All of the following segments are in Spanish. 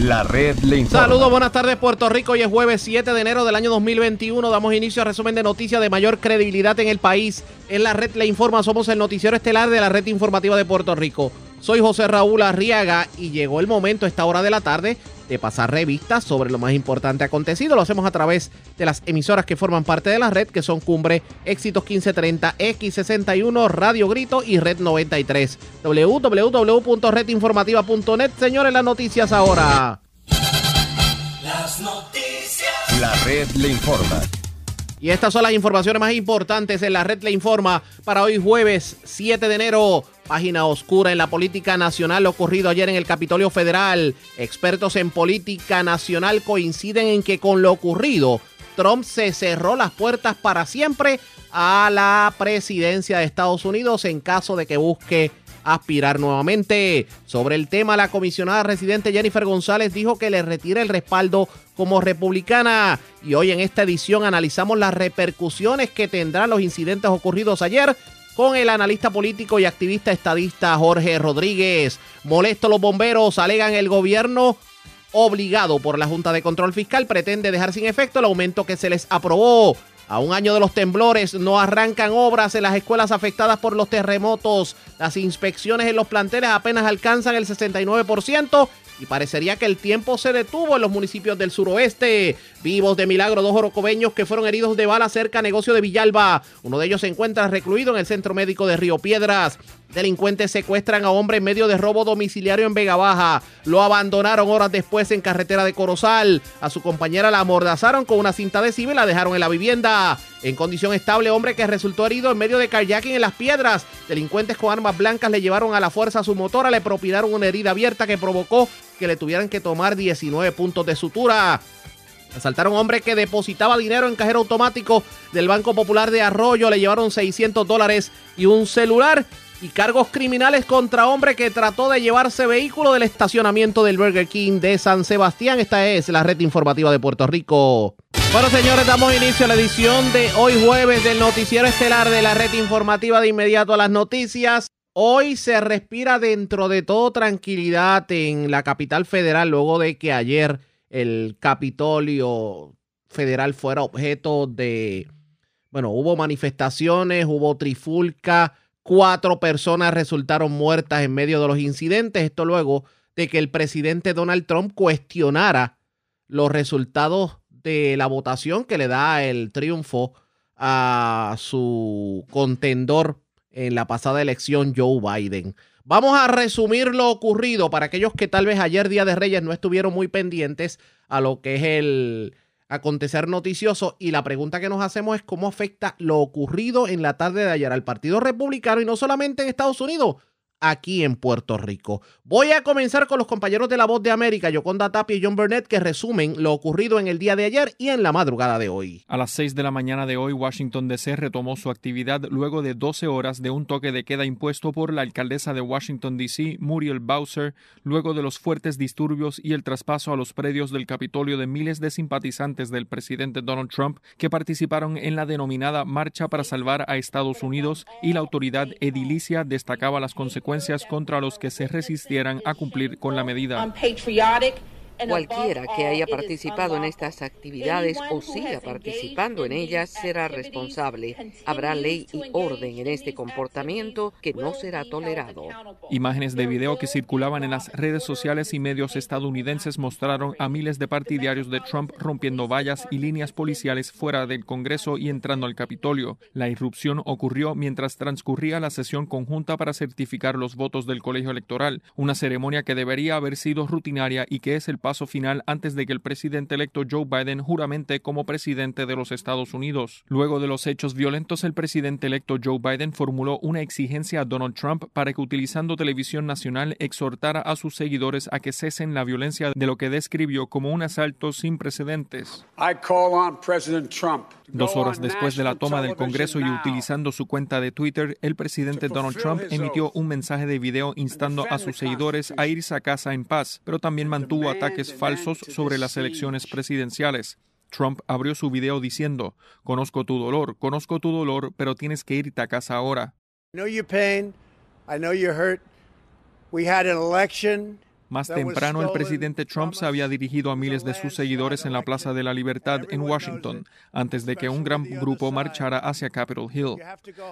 La red le informa. Saludos, buenas tardes Puerto Rico. Hoy es jueves 7 de enero del año 2021. Damos inicio a resumen de noticias de mayor credibilidad en el país. En la red le informa, somos el noticiero estelar de la red informativa de Puerto Rico. Soy José Raúl Arriaga y llegó el momento, a esta hora de la tarde, de pasar revistas sobre lo más importante acontecido. Lo hacemos a través de las emisoras que forman parte de la red, que son Cumbre, Éxitos 1530, X61, Radio Grito y Red 93. www.redinformativa.net. Señores, las noticias ahora. Las noticias. La red le informa. Y estas son las informaciones más importantes en la red le informa para hoy jueves 7 de enero. Página oscura en la política nacional ocurrido ayer en el Capitolio Federal. Expertos en política nacional coinciden en que con lo ocurrido, Trump se cerró las puertas para siempre a la presidencia de Estados Unidos en caso de que busque aspirar nuevamente. Sobre el tema, la comisionada residente Jennifer González dijo que le retira el respaldo como republicana. Y hoy en esta edición analizamos las repercusiones que tendrán los incidentes ocurridos ayer con el analista político y activista estadista Jorge Rodríguez. Molesto los bomberos, alegan el gobierno obligado por la Junta de Control Fiscal pretende dejar sin efecto el aumento que se les aprobó. A un año de los temblores no arrancan obras en las escuelas afectadas por los terremotos. Las inspecciones en los planteles apenas alcanzan el 69% y parecería que el tiempo se detuvo en los municipios del suroeste. Vivos de milagro, dos orocobeños que fueron heridos de bala cerca negocio de Villalba. Uno de ellos se encuentra recluido en el centro médico de Río Piedras. Delincuentes secuestran a hombre en medio de robo domiciliario en Vega Baja. Lo abandonaron horas después en carretera de Corozal. A su compañera la amordazaron con una cinta adhesiva y la dejaron en la vivienda. En condición estable, hombre que resultó herido en medio de kayaking en las piedras. Delincuentes con armas blancas le llevaron a la fuerza a su motora, le propinaron una herida abierta que provocó que le tuvieran que tomar 19 puntos de sutura. Asaltaron a hombre que depositaba dinero en cajero automático del Banco Popular de Arroyo. Le llevaron 600 dólares y un celular. Y cargos criminales contra hombre que trató de llevarse vehículo del estacionamiento del Burger King de San Sebastián. Esta es la red informativa de Puerto Rico. Bueno, señores, damos inicio a la edición de hoy jueves del noticiero estelar de la red informativa de inmediato a las noticias. Hoy se respira dentro de todo tranquilidad en la capital federal luego de que ayer el Capitolio federal fuera objeto de, bueno, hubo manifestaciones, hubo trifulca, cuatro personas resultaron muertas en medio de los incidentes, esto luego de que el presidente Donald Trump cuestionara los resultados de la votación que le da el triunfo a su contendor en la pasada elección, Joe Biden. Vamos a resumir lo ocurrido para aquellos que tal vez ayer, Día de Reyes, no estuvieron muy pendientes a lo que es el acontecer noticioso. Y la pregunta que nos hacemos es cómo afecta lo ocurrido en la tarde de ayer al Partido Republicano y no solamente en Estados Unidos, aquí en Puerto Rico. Voy a comenzar con los compañeros de La Voz de América, Yoconda Tapia y John Burnett, que resumen lo ocurrido en el día de ayer y en la madrugada de hoy. A las 6 de la mañana de hoy, Washington DC retomó su actividad luego de 12 horas de un toque de queda impuesto por la alcaldesa de Washington DC, Muriel Bowser, luego de los fuertes disturbios y el traspaso a los predios del Capitolio de miles de simpatizantes del presidente Donald Trump que participaron en la denominada Marcha para Salvar a Estados Unidos y la autoridad edilicia destacaba las consecuencias contra los que se resistieran a cumplir con la medida. Cualquiera que haya participado en estas actividades o siga participando en ellas será responsable. Habrá ley y orden en este comportamiento que no será tolerado. Imágenes de video que circulaban en las redes sociales y medios estadounidenses mostraron a miles de partidarios de Trump rompiendo vallas y líneas policiales fuera del Congreso y entrando al Capitolio. La irrupción ocurrió mientras transcurría la sesión conjunta para certificar los votos del colegio electoral, una ceremonia que debería haber sido rutinaria y que es el paso final antes de que el presidente electo Joe Biden juramente como presidente de los Estados Unidos. Luego de los hechos violentos, el presidente electo Joe Biden formuló una exigencia a Donald Trump para que utilizando televisión nacional exhortara a sus seguidores a que cesen la violencia de lo que describió como un asalto sin precedentes. Dos horas después de la toma del Congreso y utilizando su cuenta de Twitter, el presidente Donald Trump emitió un mensaje de video instando a sus seguidores a irse a casa en paz, pero también mantuvo ataques falsos sobre las elecciones presidenciales. Trump abrió su video diciendo, conozco tu dolor, conozco tu dolor, pero tienes que irte a casa ahora. Más temprano, el presidente Trump se había dirigido a miles de sus seguidores en la Plaza de la Libertad en Washington, antes de que un gran grupo marchara hacia Capitol Hill.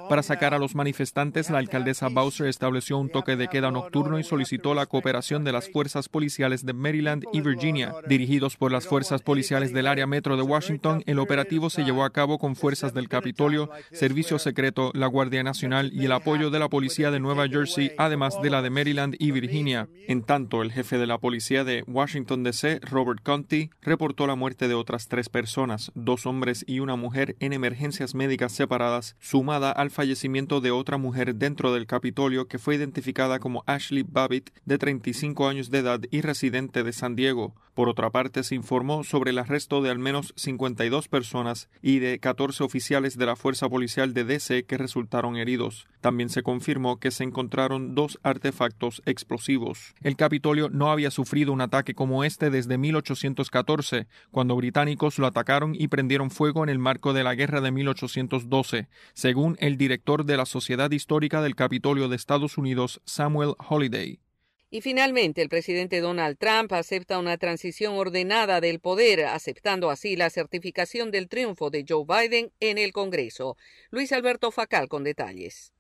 Para sacar a los manifestantes, la alcaldesa Bowser estableció un toque de queda nocturno y solicitó la cooperación de las fuerzas policiales de Maryland y Virginia. Dirigidos por las fuerzas policiales del área metro de Washington, el operativo se llevó a cabo con fuerzas del Capitolio, Servicio Secreto, la Guardia Nacional y el apoyo de la policía de Nueva Jersey, además de la de Maryland y Virginia. En tanto, el jefe de la policía de Washington, D.C., Robert Conti, reportó la muerte de otras tres personas, dos hombres y una mujer en emergencias médicas separadas, sumada al fallecimiento de otra mujer dentro del Capitolio que fue identificada como Ashley Babbitt, de 35 años de edad y residente de San Diego. Por otra parte, se informó sobre el arresto de al menos 52 personas y de 14 oficiales de la Fuerza Policial de DC que resultaron heridos. También se confirmó que se encontraron dos artefactos explosivos. El Capitolio no había sufrido un ataque como este desde 1814, cuando británicos lo atacaron y prendieron fuego en el marco de la Guerra de 1812, según el director de la Sociedad Histórica del Capitolio de Estados Unidos, Samuel Holiday. Y finalmente, el presidente Donald Trump acepta una transición ordenada del poder, aceptando así la certificación del triunfo de Joe Biden en el Congreso. Luis Alberto Facal con detalles.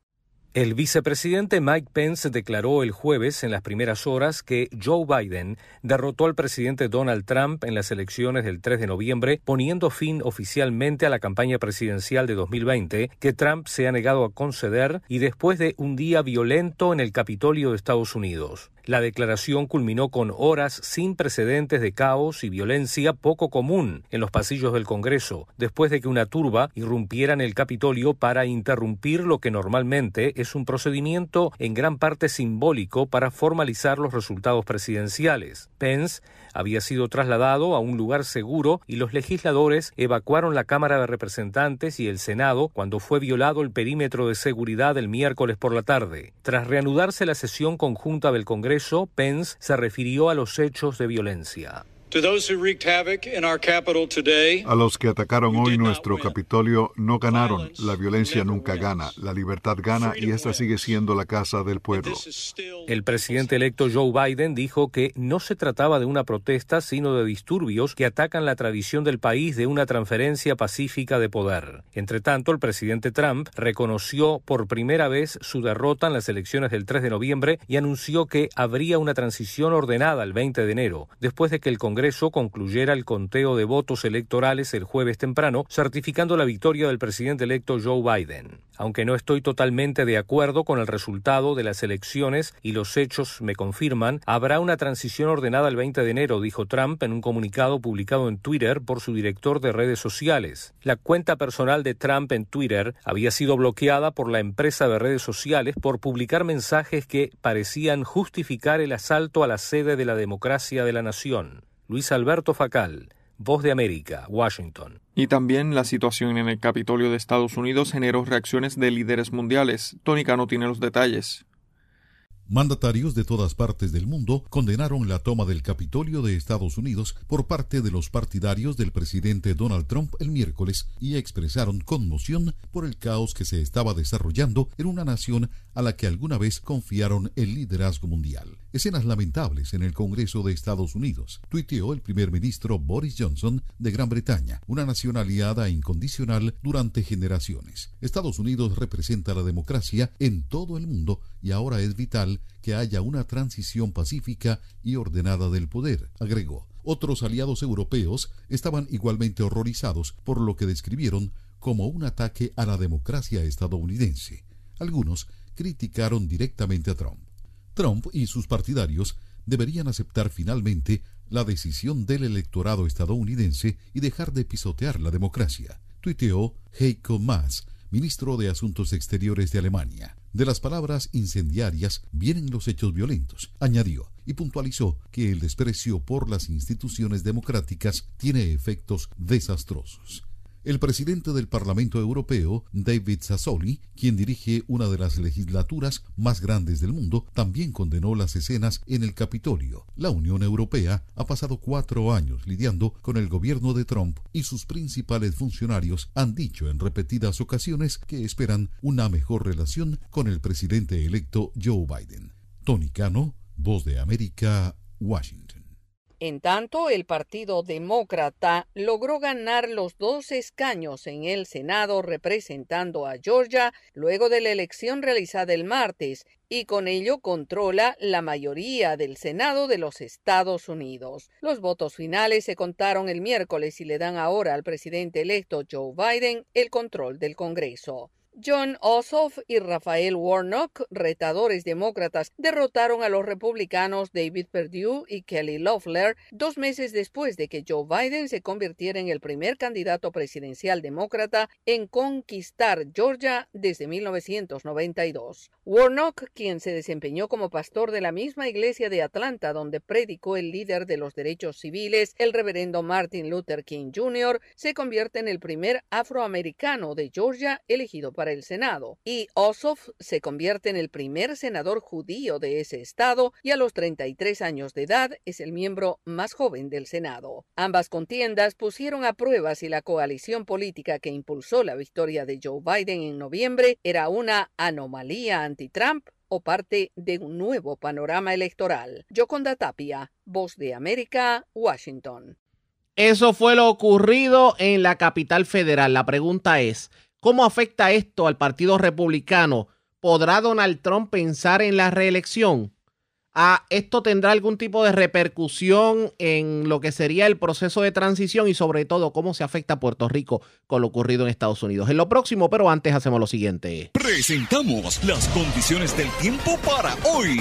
El vicepresidente Mike Pence declaró el jueves en las primeras horas que Joe Biden derrotó al presidente Donald Trump en las elecciones del 3 de noviembre, poniendo fin oficialmente a la campaña presidencial de 2020 que Trump se ha negado a conceder y después de un día violento en el Capitolio de Estados Unidos. La declaración culminó con horas sin precedentes de caos y violencia poco común en los pasillos del Congreso, después de que una turba irrumpiera en el Capitolio para interrumpir lo que normalmente es un procedimiento en gran parte simbólico para formalizar los resultados presidenciales. Pence había sido trasladado a un lugar seguro y los legisladores evacuaron la Cámara de Representantes y el Senado cuando fue violado el perímetro de seguridad el miércoles por la tarde. Tras reanudarse la sesión conjunta del Congreso, Pence se refirió a los hechos de violencia. A los que atacaron hoy nuestro Capitolio no ganaron. La violencia nunca gana. La libertad gana y esta sigue siendo la casa del pueblo. El presidente electo Joe Biden dijo que no se trataba de una protesta, sino de disturbios que atacan la tradición del país de una transferencia pacífica de poder. Entre tanto, el presidente Trump reconoció por primera vez su derrota en las elecciones del 3 de noviembre y anunció que habría una transición ordenada el 20 de enero, después de que el Congreso Concluyera el conteo de votos electorales el jueves temprano, certificando la victoria del presidente electo Joe Biden. Aunque no estoy totalmente de acuerdo con el resultado de las elecciones y los hechos me confirman, habrá una transición ordenada el 20 de enero, dijo Trump en un comunicado publicado en Twitter por su director de redes sociales. La cuenta personal de Trump en Twitter había sido bloqueada por la empresa de redes sociales por publicar mensajes que parecían justificar el asalto a la sede de la democracia de la nación. Luis Alberto Facal, Voz de América, Washington. Y también la situación en el Capitolio de Estados Unidos generó reacciones de líderes mundiales. Tónica no tiene los detalles. Mandatarios de todas partes del mundo condenaron la toma del Capitolio de Estados Unidos por parte de los partidarios del presidente Donald Trump el miércoles y expresaron conmoción por el caos que se estaba desarrollando en una nación a la que alguna vez confiaron el liderazgo mundial. Escenas lamentables en el Congreso de Estados Unidos, tuiteó el primer ministro Boris Johnson de Gran Bretaña, una nación aliada incondicional durante generaciones. Estados Unidos representa la democracia en todo el mundo y ahora es vital que haya una transición pacífica y ordenada del poder, agregó. Otros aliados europeos estaban igualmente horrorizados por lo que describieron como un ataque a la democracia estadounidense. Algunos criticaron directamente a Trump. Trump y sus partidarios deberían aceptar finalmente la decisión del electorado estadounidense y dejar de pisotear la democracia, tuiteó Heiko Maas, ministro de Asuntos Exteriores de Alemania. De las palabras incendiarias vienen los hechos violentos, añadió, y puntualizó que el desprecio por las instituciones democráticas tiene efectos desastrosos. El presidente del Parlamento Europeo, David Sassoli, quien dirige una de las legislaturas más grandes del mundo, también condenó las escenas en el Capitolio. La Unión Europea ha pasado cuatro años lidiando con el gobierno de Trump y sus principales funcionarios han dicho en repetidas ocasiones que esperan una mejor relación con el presidente electo Joe Biden. Tony Cano, Voz de América, Washington. En tanto, el Partido Demócrata logró ganar los dos escaños en el Senado representando a Georgia luego de la elección realizada el martes y con ello controla la mayoría del Senado de los Estados Unidos. Los votos finales se contaron el miércoles y le dan ahora al presidente electo Joe Biden el control del Congreso. John Ossoff y Rafael Warnock, retadores demócratas, derrotaron a los republicanos David Perdue y Kelly Loeffler dos meses después de que Joe Biden se convirtiera en el primer candidato presidencial demócrata en conquistar Georgia desde 1992. Warnock, quien se desempeñó como pastor de la misma iglesia de Atlanta donde predicó el líder de los derechos civiles, el reverendo Martin Luther King Jr., se convierte en el primer afroamericano de Georgia elegido para el Senado, y Ossoff se convierte en el primer senador judío de ese estado y a los 33 años de edad es el miembro más joven del Senado. Ambas contiendas pusieron a prueba si la coalición política que impulsó la victoria de Joe Biden en noviembre era una anomalía anti-Trump o parte de un nuevo panorama electoral. Yoconda Tapia, Voz de América, Washington. Eso fue lo ocurrido en la capital federal. La pregunta es, ¿Cómo afecta esto al Partido Republicano? ¿Podrá Donald Trump pensar en la reelección? Ah, ¿Esto tendrá algún tipo de repercusión en lo que sería el proceso de transición y sobre todo cómo se afecta a Puerto Rico con lo ocurrido en Estados Unidos? En lo próximo, pero antes hacemos lo siguiente. Presentamos las condiciones del tiempo para hoy.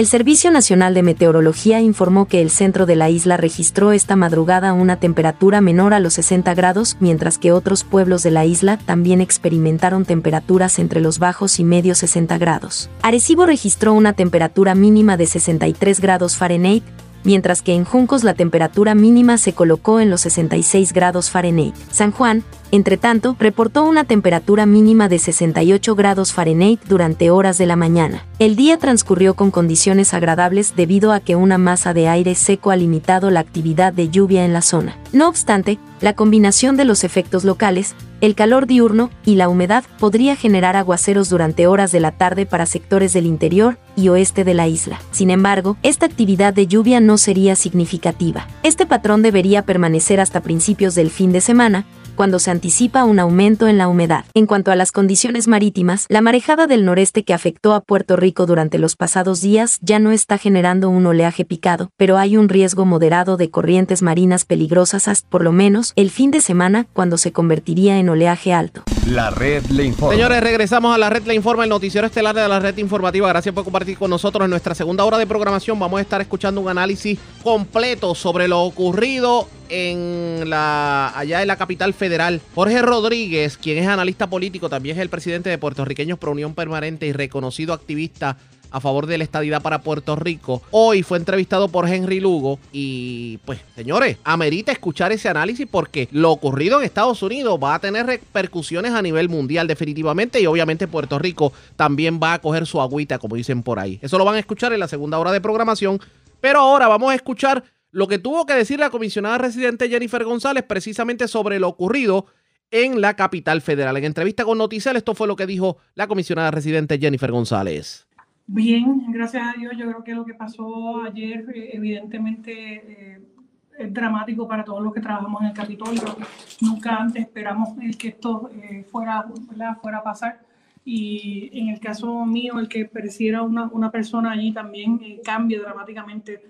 El Servicio Nacional de Meteorología informó que el centro de la isla registró esta madrugada una temperatura menor a los 60 grados, mientras que otros pueblos de la isla también experimentaron temperaturas entre los bajos y medios 60 grados. Arecibo registró una temperatura mínima de 63 grados Fahrenheit, mientras que en Juncos la temperatura mínima se colocó en los 66 grados Fahrenheit. San Juan, entre tanto, reportó una temperatura mínima de 68 grados Fahrenheit durante horas de la mañana. El día transcurrió con condiciones agradables debido a que una masa de aire seco ha limitado la actividad de lluvia en la zona. No obstante, la combinación de los efectos locales, el calor diurno y la humedad podría generar aguaceros durante horas de la tarde para sectores del interior y oeste de la isla. Sin embargo, esta actividad de lluvia no sería significativa. Este patrón debería permanecer hasta principios del fin de semana, cuando se anticipa un aumento en la humedad. En cuanto a las condiciones marítimas, la marejada del noreste que afectó a Puerto Rico durante los pasados días ya no está generando un oleaje picado, pero hay un riesgo moderado de corrientes marinas peligrosas hasta por lo menos el fin de semana cuando se convertiría en oleaje alto. La red le informa. Señores, regresamos a la red le informa, el noticiero estelar de la red informativa. Gracias por compartir con nosotros en nuestra segunda hora de programación. Vamos a estar escuchando un análisis completo sobre lo ocurrido en la allá en la capital federal. Jorge Rodríguez, quien es analista político, también es el presidente de Puertorriqueños Pro Unión Permanente y reconocido activista a favor de la estadidad para Puerto Rico. Hoy fue entrevistado por Henry Lugo y pues señores, amerita escuchar ese análisis porque lo ocurrido en Estados Unidos va a tener repercusiones a nivel mundial definitivamente y obviamente Puerto Rico también va a coger su agüita como dicen por ahí. Eso lo van a escuchar en la segunda hora de programación, pero ahora vamos a escuchar lo que tuvo que decir la comisionada residente Jennifer González precisamente sobre lo ocurrido en la capital federal. En entrevista con Noticel, esto fue lo que dijo la comisionada residente Jennifer González. Bien, gracias a Dios. Yo creo que lo que pasó ayer, eh, evidentemente, eh, es dramático para todos los que trabajamos en el Capitolio. Nunca antes esperamos que esto eh, fuera, fuera a pasar. Y en el caso mío, el que pereciera una, una persona allí también cambia dramáticamente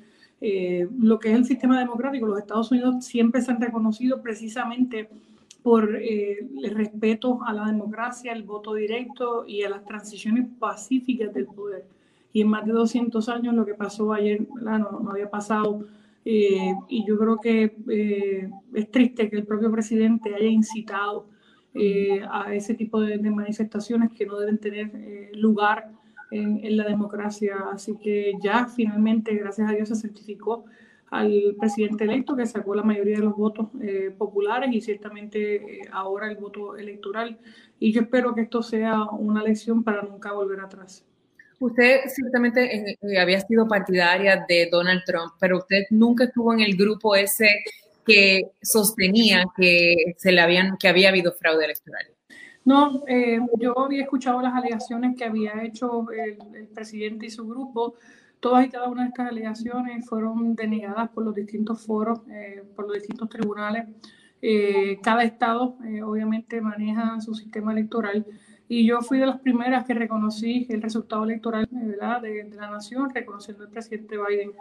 lo que es el sistema democrático. Los Estados Unidos siempre se han reconocido precisamente por eh, el respeto a la democracia, el voto directo y a las transiciones pacíficas del poder. Y en más de 200 años lo que pasó ayer no, no, había pasado. Eh, y yo creo que eh, es triste que el propio presidente haya incitado a ese tipo de, de, manifestaciones que no deben tener lugar en, en la democracia. Así que ya finalmente, gracias a Dios, se certificó al presidente electo que sacó la mayoría de los votos eh, populares y ciertamente eh, ahora el voto electoral. Y yo espero que esto sea una lección para nunca volver atrás. Usted ciertamente eh, había sido partidaria de Donald Trump, pero usted nunca estuvo en el grupo ese que sostenía que se le habían que había habido fraude electoral. No, yo había escuchado las alegaciones que había hecho el, el presidente y su grupo Todas y cada una de estas alegaciones fueron denegadas por los distintos foros, eh, por los distintos tribunales. Eh, cada estado eh, obviamente maneja su sistema electoral y yo fui de las primeras que reconocí el resultado electoral ¿verdad? De, la nación, reconociendo al presidente Biden.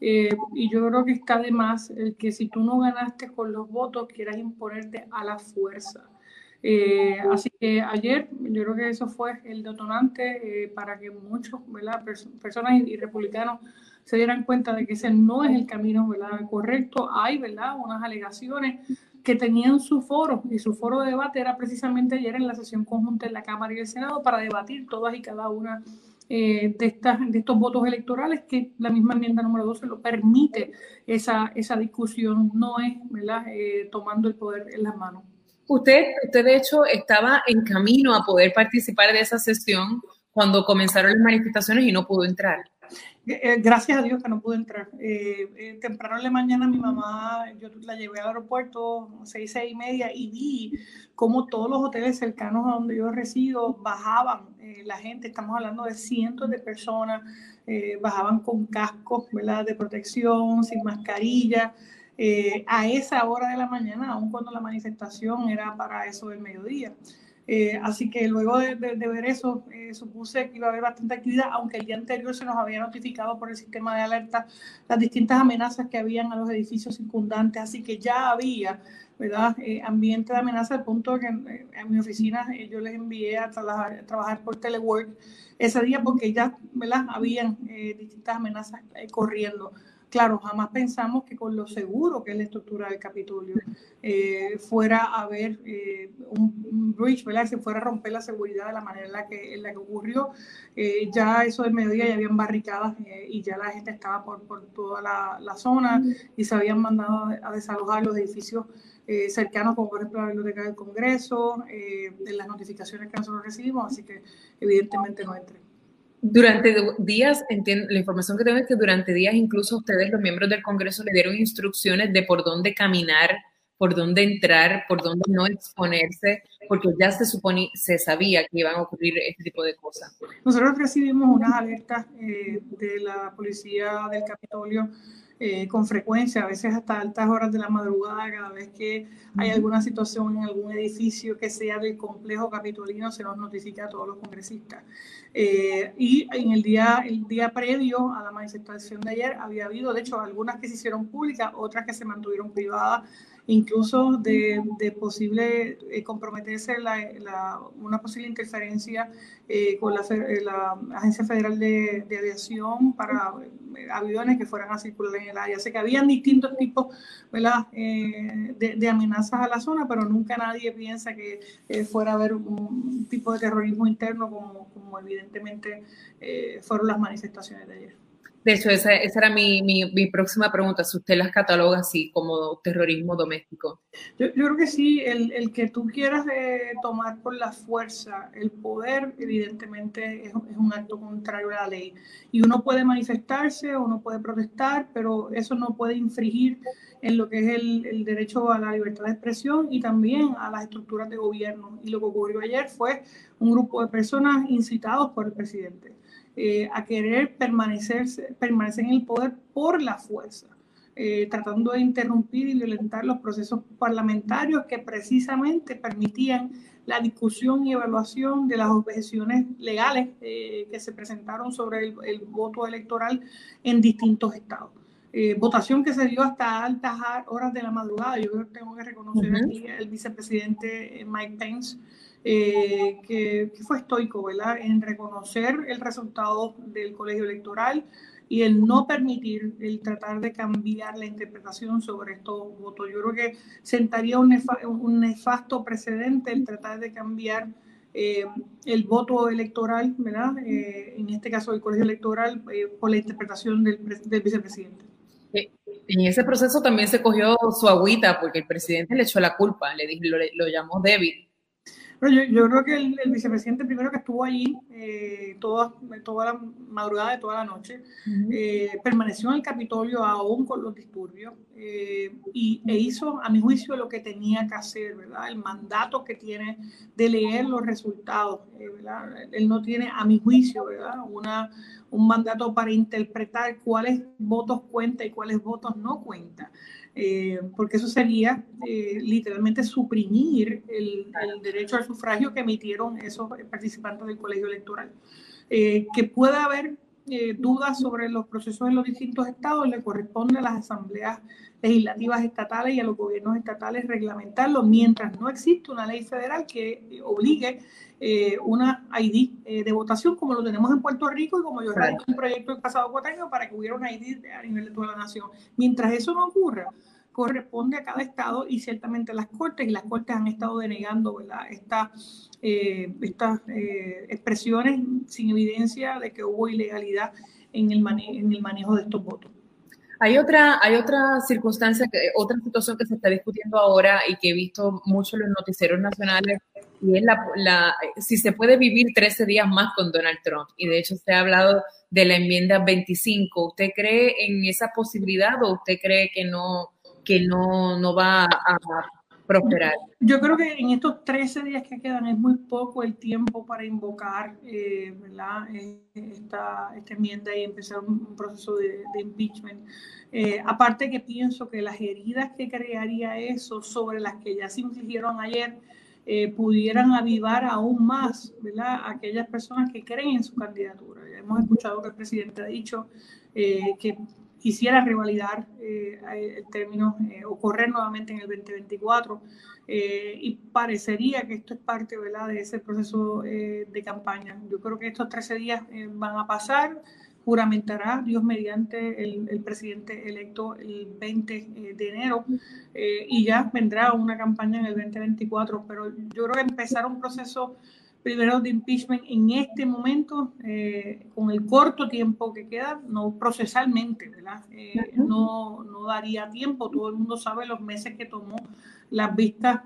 y yo creo que está de más el que si tú no ganaste con los votos, quieras imponerte a la fuerza. Eh, así que ayer yo creo que eso fue el detonante eh, para que muchos ¿verdad? personas y, republicanos se dieran cuenta de que ese no es el camino correcto. Hay ¿verdad? unas alegaciones que tenían su foro y su foro de debate era precisamente ayer en la sesión conjunta en la Cámara y el Senado para debatir todas y cada una eh, de, estas, de estos votos electorales que la misma enmienda número 12 lo permite esa, discusión, no es ¿verdad? tomando el poder en las manos. Usted, usted de hecho estaba en camino a poder participar de esa sesión cuando comenzaron las manifestaciones y no pudo entrar. Eh, eh, gracias a Dios que no pude entrar. Eh, temprano en la mañana mi mamá, yo la llevé al aeropuerto, seis, seis y media, y vi cómo todos los hoteles cercanos a donde yo resido bajaban la gente, estamos hablando de cientos de personas, bajaban con cascos ¿verdad? de protección, sin mascarilla. Eh, a esa hora de la mañana, aun cuando la manifestación era para eso del mediodía. Eh, así que luego de, ver eso, eh, supuse que iba a haber bastante actividad, aunque el día anterior se nos había notificado por el sistema de alerta las distintas amenazas que habían a los edificios circundantes, así que ya había ¿verdad? ambiente de amenaza al punto que en, mi oficina yo les envié a, trabajar, a trabajar por telework ese día porque ya ¿verdad? habían distintas amenazas corriendo. Claro, jamás pensamos que con lo seguro que es la estructura del Capitolio eh, fuera a haber eh, un, breach, ¿verdad? Se fuera a romper la seguridad de la manera en la que, en la que ocurrió. Eh, ya eso de mediodía ya habían barricadas y ya la gente estaba por, por toda la, la, zona y se habían mandado a desalojar los edificios cercanos, como por ejemplo la Biblioteca del Congreso, de las notificaciones que nosotros recibimos, así que evidentemente no entré. Durante días, entiendo, la información que tengo es que durante días incluso ustedes, los miembros del Congreso, le dieron instrucciones de por dónde caminar, por dónde entrar, por dónde no exponerse, porque ya se supone, se sabía que iban a ocurrir este tipo de cosas. Nosotros recibimos unas alertas eh, de la policía del Capitolio eh, con frecuencia, a veces hasta altas horas de la madrugada, cada vez que hay alguna situación en algún edificio que sea del complejo capitolino, se nos notifica a todos los congresistas. Eh, y en el día, el día previo a la manifestación de ayer había habido, de hecho, algunas que se hicieron públicas, otras que se mantuvieron privadas incluso de, posible eh, comprometerse la, una posible interferencia eh, con la, eh, la, Agencia Federal de, Aviación para aviones que fueran a circular en el área. Sé que habían distintos tipos ¿verdad? De, amenazas a la zona, pero nunca nadie piensa que fuera a haber un tipo de terrorismo interno como, como evidentemente fueron las manifestaciones de ayer. De hecho, esa, esa era mi, próxima pregunta, si usted las cataloga así como terrorismo doméstico. Yo, creo que sí, el, que tú quieras eh, tomar por la fuerza el poder, evidentemente es, un acto contrario a la ley. Y uno puede manifestarse, uno puede protestar, pero eso no puede infringir en lo que es el derecho a la libertad de expresión y también a las estructuras de gobierno. Y lo que ocurrió ayer fue un grupo de personas incitados por el presidente eh, a querer permanecer, permanecer en el poder por la fuerza, eh, tratando de interrumpir y violentar los procesos parlamentarios que precisamente permitían la discusión y evaluación de las objeciones legales eh, que se presentaron sobre el, voto electoral en distintos estados. votación que se dio hasta altas horas de la madrugada. Yo tengo que reconocer aquí al vicepresidente Mike Pence, eh, que, fue estoico, ¿verdad? En reconocer el resultado del colegio electoral y el no permitir, el tratar de cambiar la interpretación sobre estos votos. Yo creo que sentaría un, nefasto precedente el tratar de cambiar eh, el voto electoral, ¿verdad? Eh, en este caso el colegio electoral, por la interpretación del, vicepresidente. En ese proceso también se cogió su agüita porque el presidente le echó la culpa, le dijo, lo, lo llamó débil yo, yo, creo que el, vicepresidente primero que estuvo allí eh, toda, toda la madrugada de toda la noche, eh, permaneció en el Capitolio aún con los disturbios eh, y, e hizo, a mi juicio, lo que tenía que hacer, ¿verdad? El mandato que tiene de leer los resultados, ¿verdad? Él no tiene, a mi juicio, ¿verdad? Una, un mandato para interpretar cuáles votos cuenta y cuáles votos no cuenta. Eh, porque eso sería eh, literalmente suprimir el, derecho al sufragio que emitieron esos participantes del colegio electoral. Eh, que pueda haber dudas sobre los procesos en los distintos estados, le corresponde a las asambleas legislativas estatales y a los gobiernos estatales reglamentarlo mientras no existe una ley federal que obligue una ID de votación como lo tenemos en Puerto Rico y como yo he un proyecto el pasado cuatro años para que hubiera una ID a nivel de toda la nación. Mientras eso no ocurra, corresponde a cada estado y ciertamente las cortes, y las cortes han estado denegando eh, estas eh, expresiones sin evidencia de que hubo ilegalidad en el, en el manejo de estos votos. Hay otra, hay otra circunstancia, otra situación que se está discutiendo ahora y que he visto mucho en los noticieros nacionales, y es la, la, si se puede vivir 13 días más con Donald Trump. Y de hecho se ha hablado de la enmienda 25. ¿Usted cree en esa posibilidad o usted cree que no, que no, no va a prosperar. Yo creo que en estos 13 días que quedan es muy poco el tiempo para invocar eh, eh, Esta, esta, enmienda y empezar un, proceso de, impeachment. Eh, aparte que pienso que las heridas que crearía eso sobre las que ya se infligieron ayer pudieran avivar aún más ¿verdad? aquellas personas que creen en su candidatura. Ya hemos escuchado que el presidente ha dicho que quisiera revalidar eh, el término eh, o correr nuevamente en el 2024 eh, y parecería que esto es parte ¿verdad? de ese proceso de campaña. Yo creo que estos 13 días van a pasar, juramentará Dios mediante el, el presidente electo el 20 de enero y ya vendrá una campaña en el 2024, pero yo creo que empezar un proceso primero de impeachment en este momento, eh, con el corto tiempo que queda, no procesalmente, ¿verdad? Eh, no, no, daría tiempo. Todo el mundo sabe los meses que tomó las vistas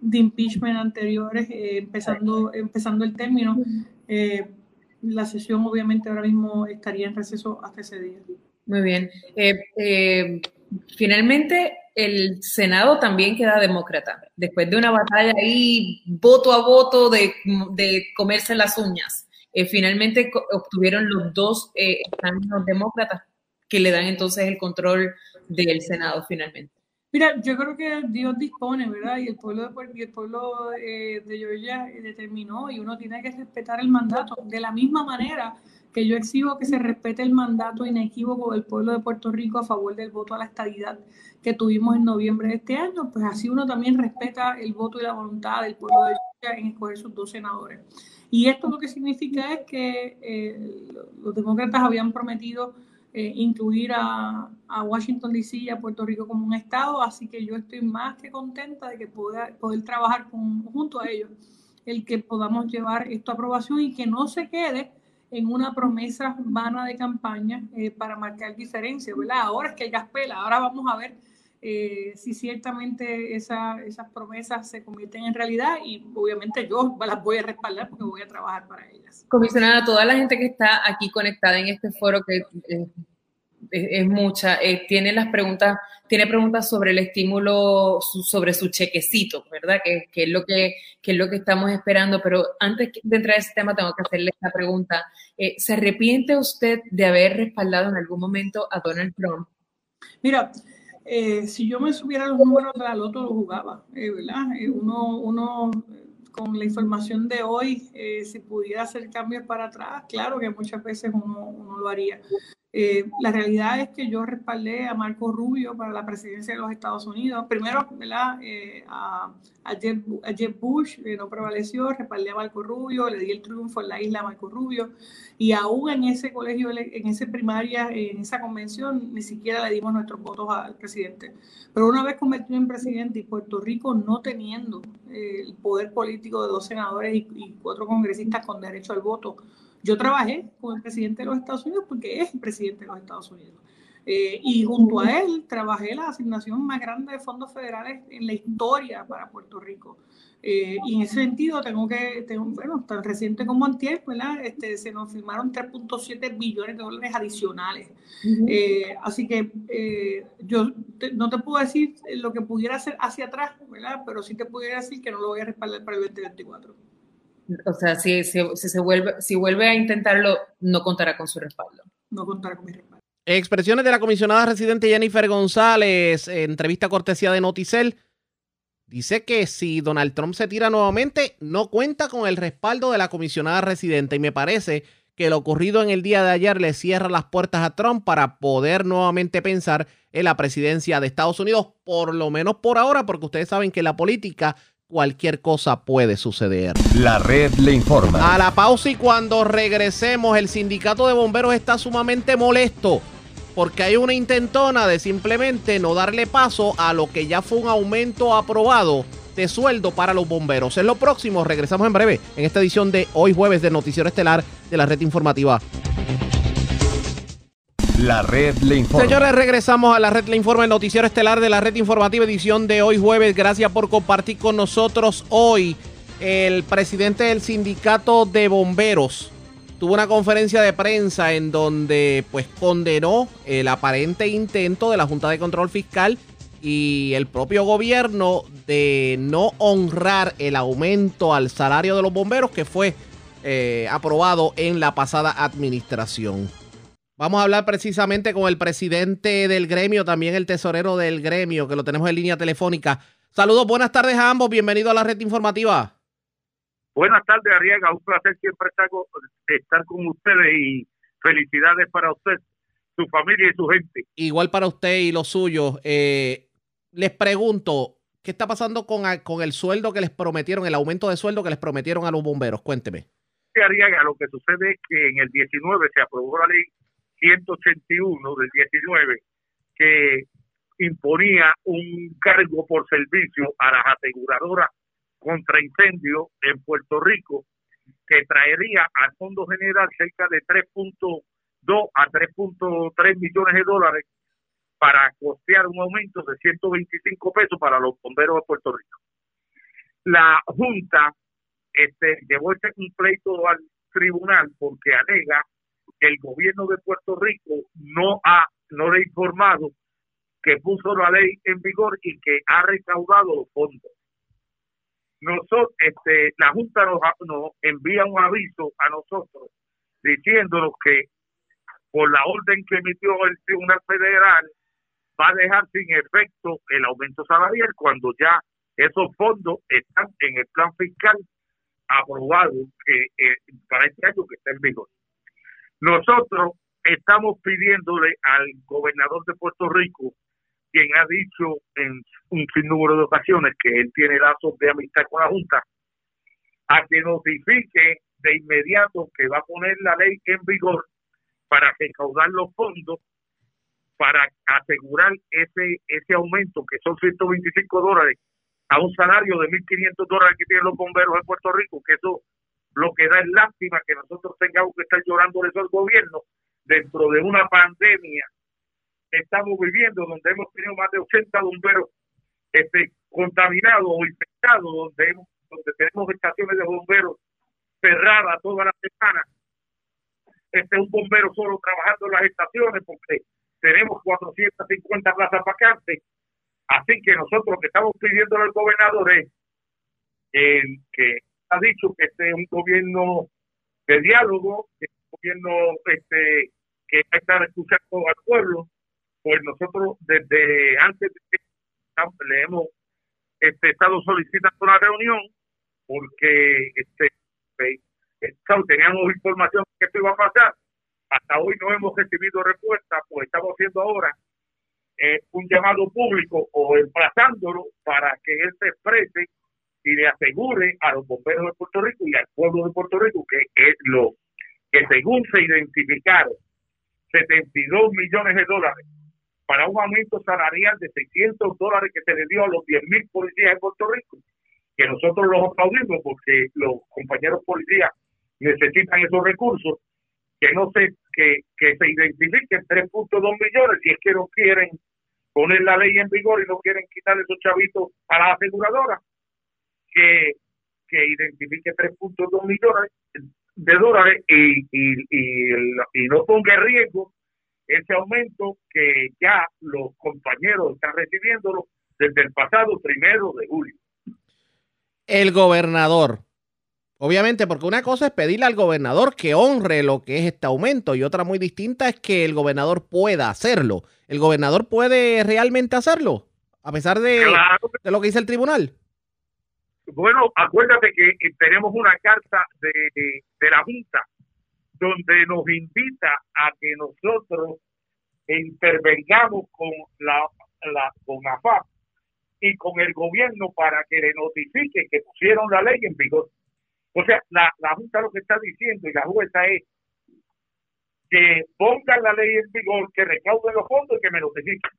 de impeachment anteriores, eh, empezando, empezando el término. La sesión obviamente ahora mismo estaría en receso hasta ese día. Muy bien. finalmente, el Senado también queda demócrata, después de una batalla ahí voto a voto de, comerse las uñas. Eh, finalmente obtuvieron los dos eh, demócratas que le dan entonces el control del Senado finalmente. Mira, yo creo que Dios dispone, ¿verdad? Y el pueblo de, el pueblo, eh, de Georgia determinó y uno tiene que respetar el mandato. De la misma manera que yo exijo que se respete el mandato inequívoco del pueblo de Puerto Rico a favor del voto a la estabilidad que tuvimos en noviembre de este año, pues así uno también respeta el voto y la voluntad del pueblo de Georgia en escoger sus dos senadores. Y esto lo que significa es que eh, los demócratas habían prometido eh, incluir a, Washington DC y a Puerto Rico como un estado, así que yo estoy más que contenta de que pueda poder trabajar junto a ellos, el que podamos llevar esto a aprobación y que no se quede en una promesa vana de campaña eh, para marcar diferencia, ¿verdad? Ahora es que el gas pela, ahora vamos a ver eh, si ciertamente esa, esas promesas se convierten en realidad y obviamente yo las voy a respaldar porque voy a trabajar para ellas. Comisionada, toda la gente que está aquí conectada en este foro, que eh, es, mucha, eh, tiene las preguntas, tiene preguntas sobre el estímulo, sobre su chequecito, ¿verdad? Que, que, es lo que, que, es lo que estamos esperando. Pero antes de entrar a ese tema, tengo que hacerle esta pregunta. ¿Se arrepiente usted de haber respaldado en algún momento a Donald Trump? Mira, eh, si yo me subiera los números de la loto, lo jugaba, eh, ¿verdad? Eh, uno, uno, con la información de hoy, si pudiera hacer cambios para atrás, claro que muchas veces uno, uno lo haría. Eh, la realidad es que yo respaldé a Marco Rubio para la presidencia de los Estados Unidos. Primero, ¿verdad? Eh, a, a, Jeb, Bush eh, no prevaleció, respaldé a Marco Rubio, le di el triunfo en la isla a Marco Rubio. Y aún en ese colegio, en esa primaria, en esa convención, ni siquiera le dimos nuestros votos al presidente. Pero una vez convertido en presidente y Puerto Rico no teniendo el poder político de dos senadores y cuatro congresistas con derecho al voto, yo trabajé con el presidente de los Estados Unidos porque es el presidente de los Estados Unidos. Eh, y junto a él trabajé la asignación más grande de fondos federales en la historia para Puerto Rico. Eh, y en ese sentido tengo que, tengo, bueno, tan reciente como antier, ¿verdad? Este, se nos firmaron 3.7 billones de dólares adicionales. Eh, así que yo no te puedo decir lo que pudiera hacer hacia atrás, ¿verdad? Pero sí te pudiera decir que no lo voy a respaldar para el 2024. O sea, si, se vuelve, si vuelve a intentarlo, no contará con su respaldo. No contará con mi respaldo. Expresiones de la comisionada residente Jennifer González, entrevista cortesía de Noticel. Dice que si Donald Trump se tira nuevamente, no cuenta con el respaldo de la comisionada residente. Y me parece que lo ocurrido en el día de ayer le cierra las puertas a Trump para poder nuevamente pensar en la presidencia de Estados Unidos, por lo menos por ahora, porque ustedes saben que la política cualquier cosa puede suceder. La red le informa. A la pausa y cuando regresemos, el sindicato de bomberos está sumamente molesto porque hay una intentona de simplemente no darle paso a lo que ya fue un aumento aprobado de sueldo para los bomberos. Es lo próximo, regresamos en breve en esta edición de hoy jueves del Noticiero Estelar de la Red Informativa. La red le informa. Señores, regresamos a la red le informa, el noticiero estelar de la red informativa edición de hoy jueves. Gracias por compartir con nosotros hoy el presidente del sindicato de bomberos, tuvo una conferencia de prensa en donde pues condenó el aparente intento de la Junta de Control Fiscal y el propio gobierno de no honrar el aumento al salario de los bomberos que fue eh, aprobado en la pasada administración. Vamos a hablar precisamente con el presidente del gremio, también el tesorero del gremio, que lo tenemos en línea telefónica. Saludos, buenas tardes a ambos, bienvenido a la red informativa. Buenas tardes, Arriaga. Un placer siempre estar, con ustedes y felicidades para usted, su familia y su gente. Igual para usted y los suyos. Eh, les pregunto, ¿qué está pasando con, con el sueldo que les prometieron, el aumento de sueldo que les prometieron a los bomberos? Cuénteme. Arriaga, lo que sucede es que en el 19 se aprobó la ley 181 del 19 que imponía un cargo por servicio a las aseguradoras contra incendio en Puerto Rico, que traería al Fondo General cerca de 3.2 a 3.3 millones de dólares para costear un aumento de 125 pesos para los bomberos de Puerto Rico. La Junta este, llevó este pleito al tribunal porque alega el gobierno de Puerto Rico no ha no le ha informado que puso la ley en vigor y que ha recaudado los fondos nosotros, este, la Junta nos, nos envía un aviso a nosotros diciéndonos que por la orden que emitió el Tribunal Federal va a dejar sin efecto el aumento salarial cuando ya esos fondos están en el plan fiscal aprobado que eh, para este año que está en vigor. Nosotros estamos pidiéndole al gobernador de Puerto Rico quien ha dicho en un sinnúmero de ocasiones que él tiene lazos de amistad con la Junta, a que notifique de inmediato que va a poner la ley en vigor para recaudar los fondos para asegurar ese ese aumento que son 125 dólares a un salario de 1.500 dólares que tienen los bomberos de Puerto Rico, que eso lo que da es lástima que nosotros tengamos que estar llorando eso al gobierno dentro de una pandemia estamos viviendo, donde hemos tenido más de 80 bomberos este, contaminados o infectados, donde, hemos, donde tenemos estaciones de bomberos cerradas toda la semana. Este un bombero solo trabajando en las estaciones porque tenemos 450 plazas vacantes. Así que nosotros lo que estamos pidiendo al gobernador es que ha dicho que este es un gobierno de diálogo, que es un gobierno este, que va a estar escuchando al pueblo, pues nosotros desde antes de le hemos este, estado solicitando una reunión porque este, pues, teníamos información que esto iba a pasar. Hasta hoy no hemos recibido respuesta, pues estamos haciendo ahora eh, un llamado público o emplazándolo para que él se exprese y le asegure a los bomberos de Puerto Rico y al pueblo de Puerto Rico que es lo que según se identificaron 72 millones de dólares para un aumento salarial de 600 dólares que se le dio a los 10.000 policías de Puerto Rico, que nosotros los aplaudimos porque los compañeros policías necesitan esos recursos, que no se, que, que se identifiquen 3.2 millones si es que no quieren poner la ley en vigor y no quieren quitar esos chavitos a la aseguradora, que, que identifique 3.2 millones de dólares y, y, y, y no ponga en riesgo ese aumento que ya los compañeros están recibiéndolo desde el pasado primero de julio. El gobernador Obviamente, porque una cosa es pedirle al gobernador que honre lo que es este aumento y otra muy distinta es que el gobernador pueda hacerlo. ¿El gobernador puede realmente hacerlo? A pesar de, de lo que dice el tribunal. Bueno, acuérdate que tenemos una carta de, de la Junta donde nos invita a que nosotros intervengamos con la, la con AFAP y con el gobierno para que le notifique que pusieron la ley en vigor. O sea, la, la Junta lo que está diciendo y la jueza es que pongan la ley en vigor, que recauden los fondos y que me notifiquen.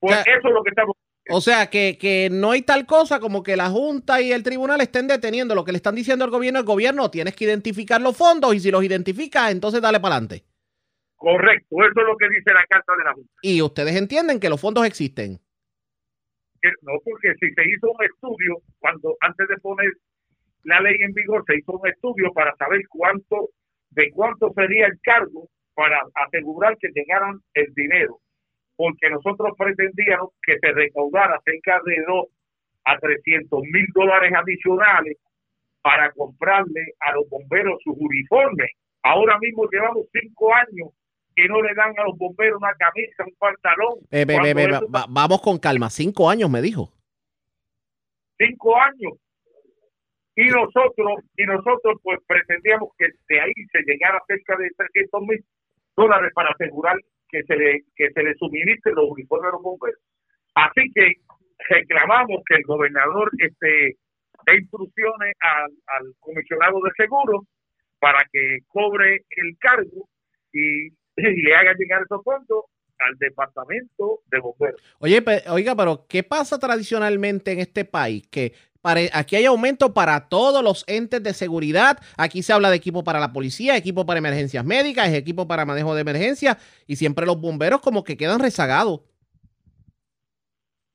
Pues eso es lo que estamos o sea, que, que, no hay tal cosa como que la Junta y el tribunal estén deteniendo lo que le están diciendo al gobierno. El gobierno tienes que identificar los fondos y si los identificas, entonces dale para adelante. Correcto, eso es lo que dice la carta de la Junta. Y ustedes entienden que los fondos existen. No, porque si se hizo un estudio, cuando antes de poner la ley en vigor, se hizo un estudio para saber cuánto, de cuánto sería el cargo para asegurar que llegaran el dinero porque nosotros pretendíamos que se recaudara cerca de 2 a 300 mil dólares adicionales para comprarle a los bomberos sus uniformes. Ahora mismo llevamos cinco años que no le dan a los bomberos una camisa, un pantalón. vamos con calma, cinco años me dijo. Cinco años. Y nosotros, y nosotros pues pretendíamos que de ahí se llegara cerca de 300 mil dólares para asegurar que se le, que se le suministren los uniformes de los bomberos. Así que reclamamos que el gobernador este, dé instrucciones al, al comisionado de seguros para que cobre el cargo y, le haga llegar esos fondos al departamento de bomberos. Oye, oiga, pero ¿qué pasa tradicionalmente en este país? Que aquí hay aumento para todos los entes de seguridad. Aquí se habla de equipo para la policía, equipo para emergencias médicas, equipo para manejo de emergencias y siempre los bomberos como que quedan rezagados.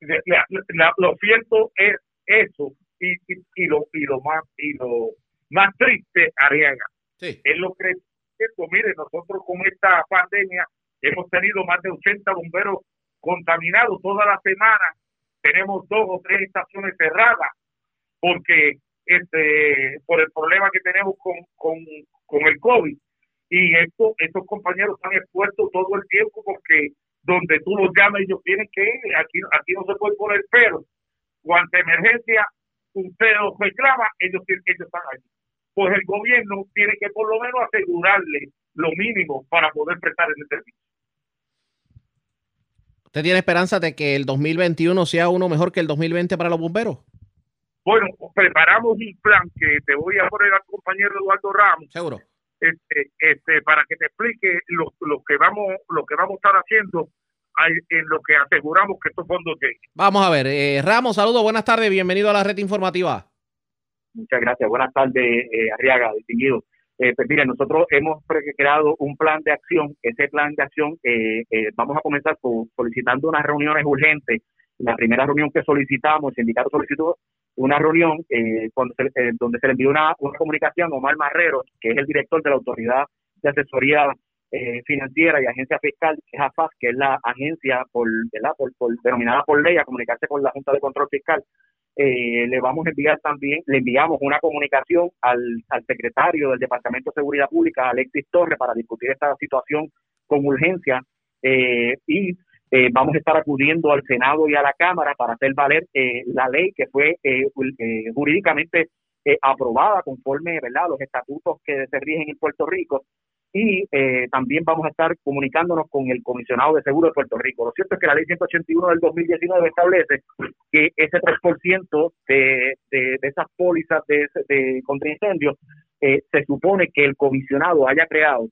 lo cierto es eso y, y, lo, y lo más y lo más triste, Ariaga, sí. es lo que mire, nosotros con esta pandemia hemos tenido más de 80 bomberos contaminados toda la semana, tenemos dos o tres estaciones cerradas, porque este por el problema que tenemos con, con, el COVID. Y esto, estos compañeros están expuestos todo el tiempo porque donde tú los llamas ellos tienen que ir, aquí, aquí no se puede poner pero. Cuando emergencia usted los reclama, ellos, ellos están ahí. Pues el gobierno tiene que por lo menos asegurarle lo mínimo para poder prestar ese servicio. ¿Usted tiene esperanza de que el 2021 sea uno mejor que el 2020 para los bomberos? Bueno, preparamos un plan que te voy a poner al compañero Eduardo Ramos. Seguro. Este, este, para que te explique lo, que vamos lo que vamos a estar haciendo en lo que aseguramos que estos fondos lleguen. Vamos a ver, eh, Ramos, saludos, buenas tardes, bienvenido a la red informativa. Muchas gracias, buenas tardes, eh, Arriaga, distinguido. Eh, pues mire, nosotros hemos creado un plan de acción. Ese plan de acción eh, vamos a comenzar solicitando unas reuniones urgentes. La primera reunión que solicitamos, el sindicato solicitó una reunión eh, eh, donde se le envió una, comunicación a Omar Marrero, que es el director de la Autoridad de Asesoría eh, Financiera y Agencia Fiscal, que es AFAS, que es la agencia por, por, denominada por ley a comunicarse con la Junta de Control Fiscal. le vamos a enviar también, le enviamos una comunicación al, al secretario del Departamento de Seguridad Pública, Alexis Torres, para discutir esta situación con urgencia. y eh, vamos a estar acudiendo al Senado y a la Cámara para hacer valer eh, la ley que fue eh, jurídicamente aprobada conforme ¿verdad? los estatutos que se rigen en Puerto Rico y también vamos a estar comunicándonos con el comisionado de seguro de Puerto Rico. Lo cierto es que la ley 181 del 2019 establece que ese 3% de, de, de esas pólizas de, de contra incendios se supone que el comisionado haya creado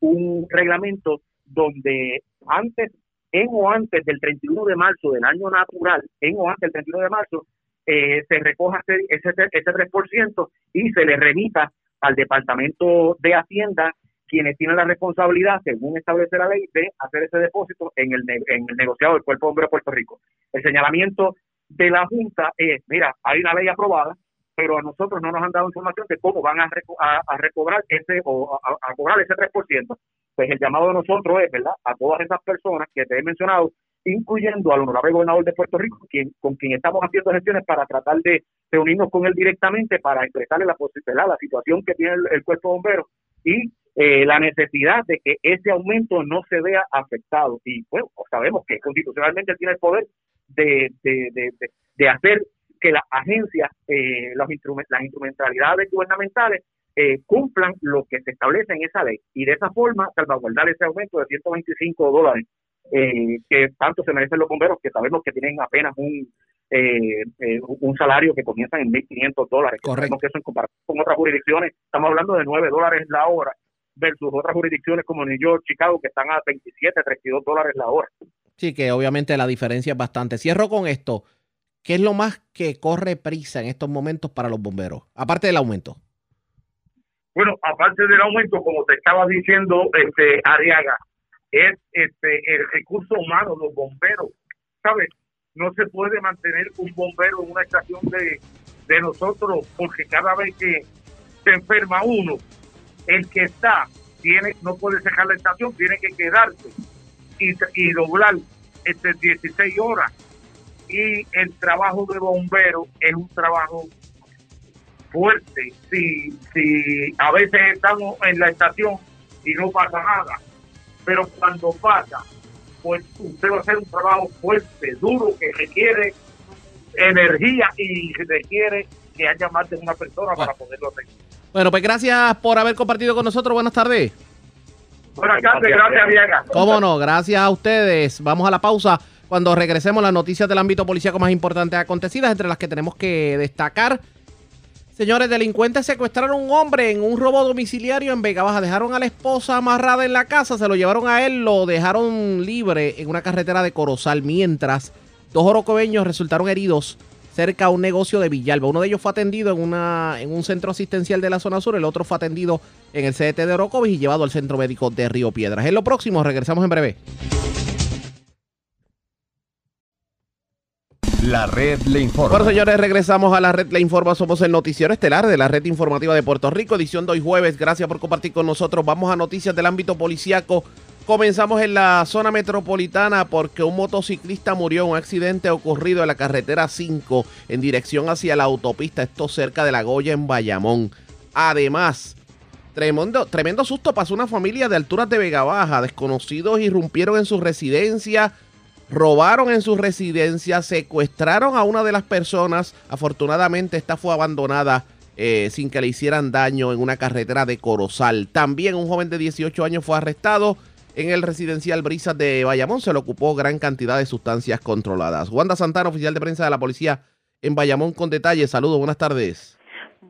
un reglamento donde antes en o antes del 31 de marzo del año natural, en o antes del 31 de marzo, eh, se recoja ese, ese, ese 3% y se le remita al Departamento de Hacienda, quienes tienen la responsabilidad, según establece la ley, de hacer ese depósito en el, en el negociado del Cuerpo de de Puerto Rico. El señalamiento de la Junta es, mira, hay una ley aprobada, pero a nosotros no nos han dado información de cómo van a, a, recobrar ese o a, cobrar ese 3%. Pues el llamado de nosotros es, ¿verdad?, a todas esas personas que te he mencionado, incluyendo al honorable gobernador de Puerto Rico, quien, con quien estamos haciendo gestiones para tratar de reunirnos con él directamente para expresarle la posibilidad, la situación que tiene el, cuerpo de bomberos y eh, la necesidad de que ese aumento no se vea afectado. Y bueno, sabemos que constitucionalmente tiene el poder de, de, de, de hacer que las agencias, eh, los las instrumentalidades gubernamentales eh, cumplan lo que se establece en esa ley y de esa forma salvaguardar ese aumento de 125 dólares eh, que tanto se merecen los bomberos que sabemos que tienen apenas un eh, un salario que comienza en 1.500 dólares. Correcto. que eso en comparación con otras jurisdicciones, estamos hablando de 9 dólares la hora versus otras jurisdicciones como New York, Chicago, que están a 27, 32 dólares la hora. Sí, que obviamente la diferencia es bastante. Cierro con esto. ¿Qué es lo más que corre prisa en estos momentos para los bomberos? Aparte del aumento. Bueno, aparte del aumento, como te estaba diciendo, este Ariaga, es este el recurso humano, los bomberos. ¿Sabes? No se puede mantener un bombero en una estación de, de nosotros porque cada vez que se enferma uno, el que está tiene no puede dejar la estación, tiene que quedarse y, y doblar este 16 horas y el trabajo de bombero es un trabajo fuerte. Si, si a veces estamos en la estación y no pasa nada, pero cuando pasa, pues usted va a hacer un trabajo fuerte, duro, que requiere energía y requiere que haya más de una persona para poderlo hacer. Bueno, pues gracias por haber compartido con nosotros. Buenas tardes. Buenas tardes, gracias, Diego. Cómo no, gracias a ustedes. Vamos a la pausa. Cuando regresemos, las noticias del ámbito policíaco más importantes acontecidas, entre las que tenemos que destacar. Señores, delincuentes secuestraron a un hombre en un robo domiciliario en Vega Baja. Dejaron a la esposa amarrada en la casa, se lo llevaron a él, lo dejaron libre en una carretera de Corozal, mientras dos orocobeños resultaron heridos cerca a un negocio de Villalba. Uno de ellos fue atendido en, una, en un centro asistencial de la zona sur, el otro fue atendido en el CDT de Orocovis y llevado al centro médico de Río Piedras. En lo próximo, regresamos en breve. La red le informa. Bueno, señores, regresamos a la red le informa. Somos el noticiero estelar de la red informativa de Puerto Rico, edición de jueves. Gracias por compartir con nosotros. Vamos a noticias del ámbito policiaco. Comenzamos en la zona metropolitana porque un motociclista murió en un accidente ocurrido en la carretera 5 en dirección hacia la autopista, esto cerca de la Goya en Bayamón. Además, tremendo, tremendo susto pasó una familia de alturas de Vega Baja. Desconocidos irrumpieron en su residencia robaron en su residencia, secuestraron a una de las personas. Afortunadamente, esta fue abandonada eh, sin que le hicieran daño en una carretera de Corozal. También un joven de 18 años fue arrestado en el residencial Brisas de Bayamón. Se le ocupó gran cantidad de sustancias controladas. Wanda Santana, oficial de prensa de la policía en Bayamón, con detalles. Saludos, buenas tardes.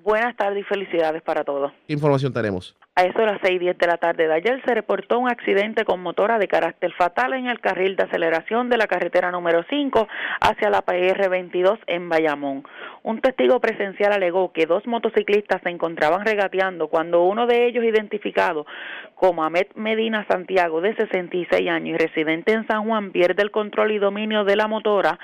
Buenas tardes y felicidades para todos. ¿Qué información tenemos? A eso de las 6:10 de la tarde de ayer se reportó un accidente con motora de carácter fatal en el carril de aceleración de la carretera número 5 hacia la PR 22 en Bayamón. Un testigo presencial alegó que dos motociclistas se encontraban regateando cuando uno de ellos, identificado como Ahmed Medina Santiago, de 66 años y residente en San Juan, pierde el control y dominio de la motora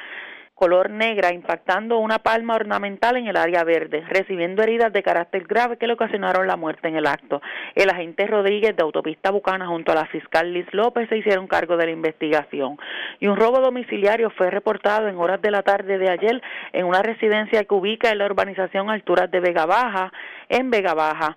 color negra impactando una palma ornamental en el área verde, recibiendo heridas de carácter grave que le ocasionaron la muerte en el acto. El agente Rodríguez de Autopista Bucana junto a la fiscal Liz López se hicieron cargo de la investigación. Y un robo domiciliario fue reportado en horas de la tarde de ayer en una residencia que ubica en la urbanización Alturas de Vega Baja, en Vega Baja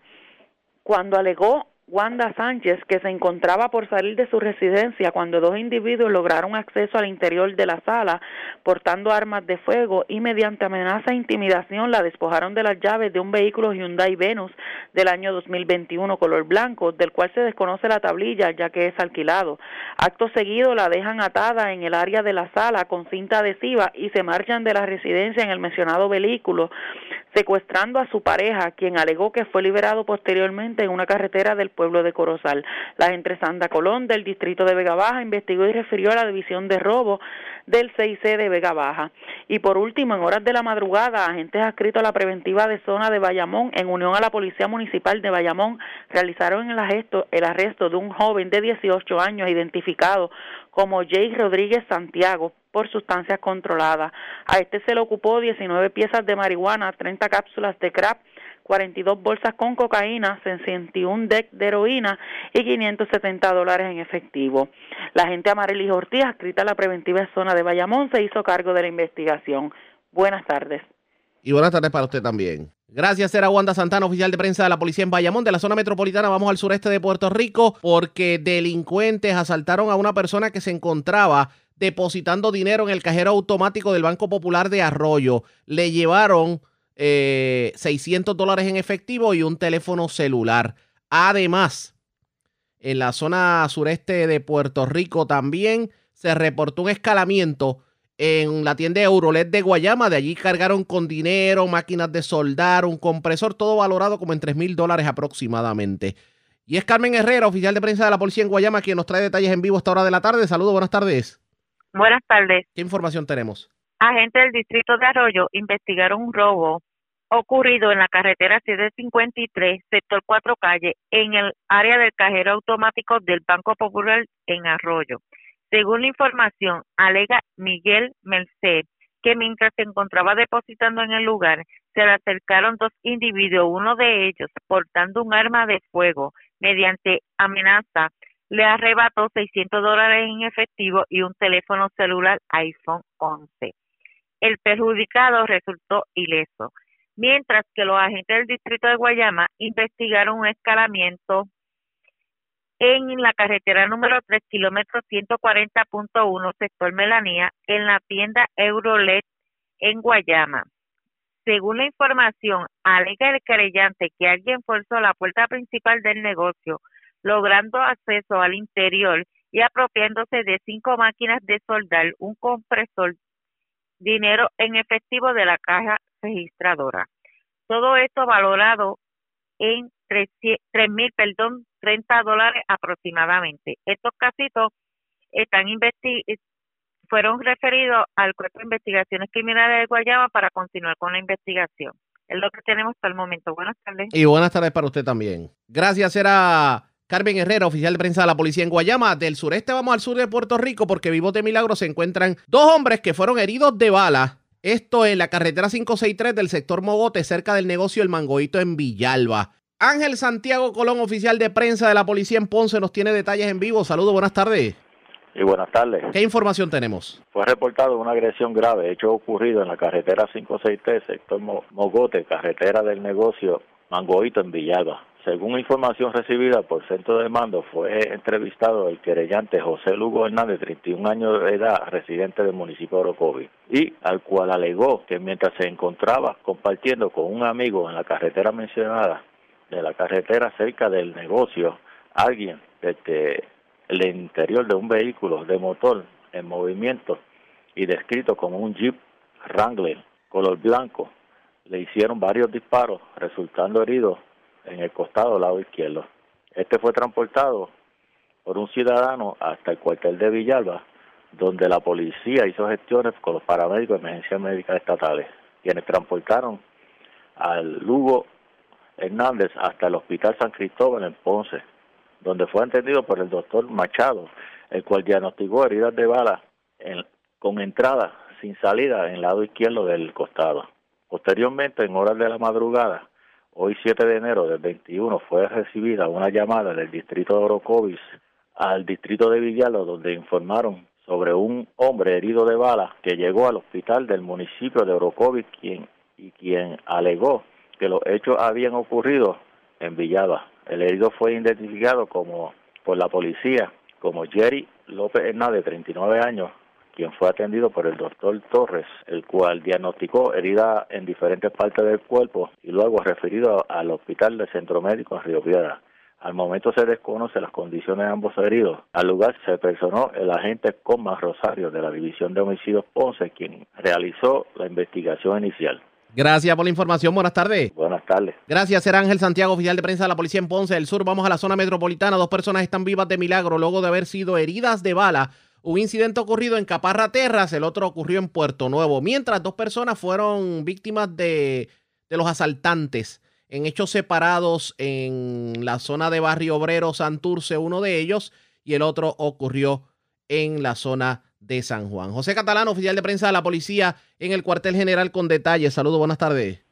cuando alegó Wanda Sánchez, que se encontraba por salir de su residencia cuando dos individuos lograron acceso al interior de la sala portando armas de fuego y mediante amenaza e intimidación la despojaron de las llaves de un vehículo Hyundai Venus del año 2021 color blanco, del cual se desconoce la tablilla ya que es alquilado. Acto seguido la dejan atada en el área de la sala con cinta adhesiva y se marchan de la residencia en el mencionado vehículo secuestrando a su pareja, quien alegó que fue liberado posteriormente en una carretera del pueblo de Corozal. La agente Sandra Colón del distrito de Vega Baja investigó y refirió a la división de robo del 6C de Vega Baja. Y por último, en horas de la madrugada, agentes adscritos a la preventiva de zona de Bayamón, en unión a la Policía Municipal de Bayamón, realizaron el arresto, el arresto de un joven de 18 años identificado como Jay Rodríguez Santiago por sustancias controladas. A este se le ocupó 19 piezas de marihuana, 30 cápsulas de crack, 42 bolsas con cocaína, 61 deck de heroína y 570 dólares en efectivo. La agente Amarilis Ortiz, adscrita a la preventiva zona de Bayamón, se hizo cargo de la investigación. Buenas tardes. Y buenas tardes para usted también. Gracias, era Wanda Santana, oficial de prensa de la policía en Bayamón, de la zona metropolitana. Vamos al sureste de Puerto Rico porque delincuentes asaltaron a una persona que se encontraba depositando dinero en el cajero automático del Banco Popular de Arroyo. Le llevaron 600 eh, dólares en efectivo y un teléfono celular. Además, en la zona sureste de Puerto Rico también se reportó un escalamiento en la tienda Eurolet de Guayama. De allí cargaron con dinero, máquinas de soldar, un compresor, todo valorado como en 3 mil dólares aproximadamente. Y es Carmen Herrera, oficial de prensa de la policía en Guayama, quien nos trae detalles en vivo a esta hora de la tarde. Saludos, buenas tardes. Buenas tardes. ¿Qué información tenemos? Agentes del distrito de Arroyo investigaron un robo ocurrido en la carretera 753, sector 4 calle, en el área del cajero automático del Banco Popular en Arroyo. Según la información, alega Miguel Merced que mientras se encontraba depositando en el lugar, se le acercaron dos individuos, uno de ellos portando un arma de fuego mediante amenaza, le arrebató 600 dólares en efectivo y un teléfono celular iPhone 11. El perjudicado resultó ileso, mientras que los agentes del distrito de Guayama investigaron un escalamiento en la carretera número 3, kilómetro 140.1, sector Melanía, en la tienda Eurolet en Guayama. Según la información, alega el querellante que alguien forzó la puerta principal del negocio, logrando acceso al interior y apropiándose de cinco máquinas de soldar, un compresor, dinero en efectivo de la caja registradora. Todo esto valorado en tres mil, perdón, 30 dólares aproximadamente. Estos casitos están fueron referidos al Cuerpo de Investigaciones Criminales de Guayama para continuar con la investigación. Es lo que tenemos hasta el momento. Buenas tardes. Y buenas tardes para usted también. Gracias, era Carmen Herrera, oficial de prensa de la policía en Guayama. Del sureste vamos al sur de Puerto Rico porque vivos de milagro se encuentran dos hombres que fueron heridos de bala. Esto en la carretera 563 del sector Mogote, cerca del negocio El Mangoito en Villalba. Ángel Santiago Colón, oficial de prensa de la policía en Ponce, nos tiene detalles en vivo. Saludos, buenas tardes. Y buenas tardes. ¿Qué información tenemos? Fue reportado una agresión grave, hecho ocurrido en la carretera 563, sector Mogote, carretera del negocio Mangoito en Villalba. Según información recibida por centro de mando, fue entrevistado el querellante José Lugo Hernández, 31 años de edad, residente del municipio de Orocovi, y al cual alegó que mientras se encontraba compartiendo con un amigo en la carretera mencionada, de la carretera cerca del negocio, alguien desde el interior de un vehículo de motor en movimiento y descrito como un Jeep Wrangler color blanco, le hicieron varios disparos, resultando herido en el costado lado izquierdo. Este fue transportado por un ciudadano hasta el cuartel de Villalba, donde la policía hizo gestiones con los paramédicos de emergencia médica estatales, quienes transportaron al Lugo Hernández hasta el Hospital San Cristóbal en Ponce, donde fue atendido por el doctor Machado, el cual diagnosticó heridas de bala con entrada sin salida en el lado izquierdo del costado. Posteriormente, en horas de la madrugada, hoy 7 de enero del 21, fue recibida una llamada del distrito de Orocovis al distrito de Villalo, donde informaron sobre un hombre herido de bala que llegó al hospital del municipio de Orocovis quien, y quien alegó que los hechos habían ocurrido en Villaba. El herido fue identificado como por la policía como Jerry López Hernández, de 39 años, quien fue atendido por el doctor Torres, el cual diagnosticó herida en diferentes partes del cuerpo y luego referido al hospital del Centro Médico en Río Piedra. Al momento se desconoce las condiciones de ambos heridos. Al lugar se personó el agente Comas Rosario de la División de Homicidios Ponce, quien realizó la investigación inicial. Gracias por la información. Buenas tardes. Buenas tardes. Gracias, ser Ángel Santiago, oficial de prensa de la policía en Ponce del Sur. Vamos a la zona metropolitana. Dos personas están vivas de milagro luego de haber sido heridas de bala. Un incidente ocurrido en Caparra Terras, el otro ocurrió en Puerto Nuevo. Mientras dos personas fueron víctimas de, los asaltantes en hechos separados en la zona de Barrio Obrero, Santurce, uno de ellos, y el otro ocurrió en la zona de San Juan. José Catalán, oficial de prensa de la policía en el cuartel general con detalles. Saludos, buenas tardes.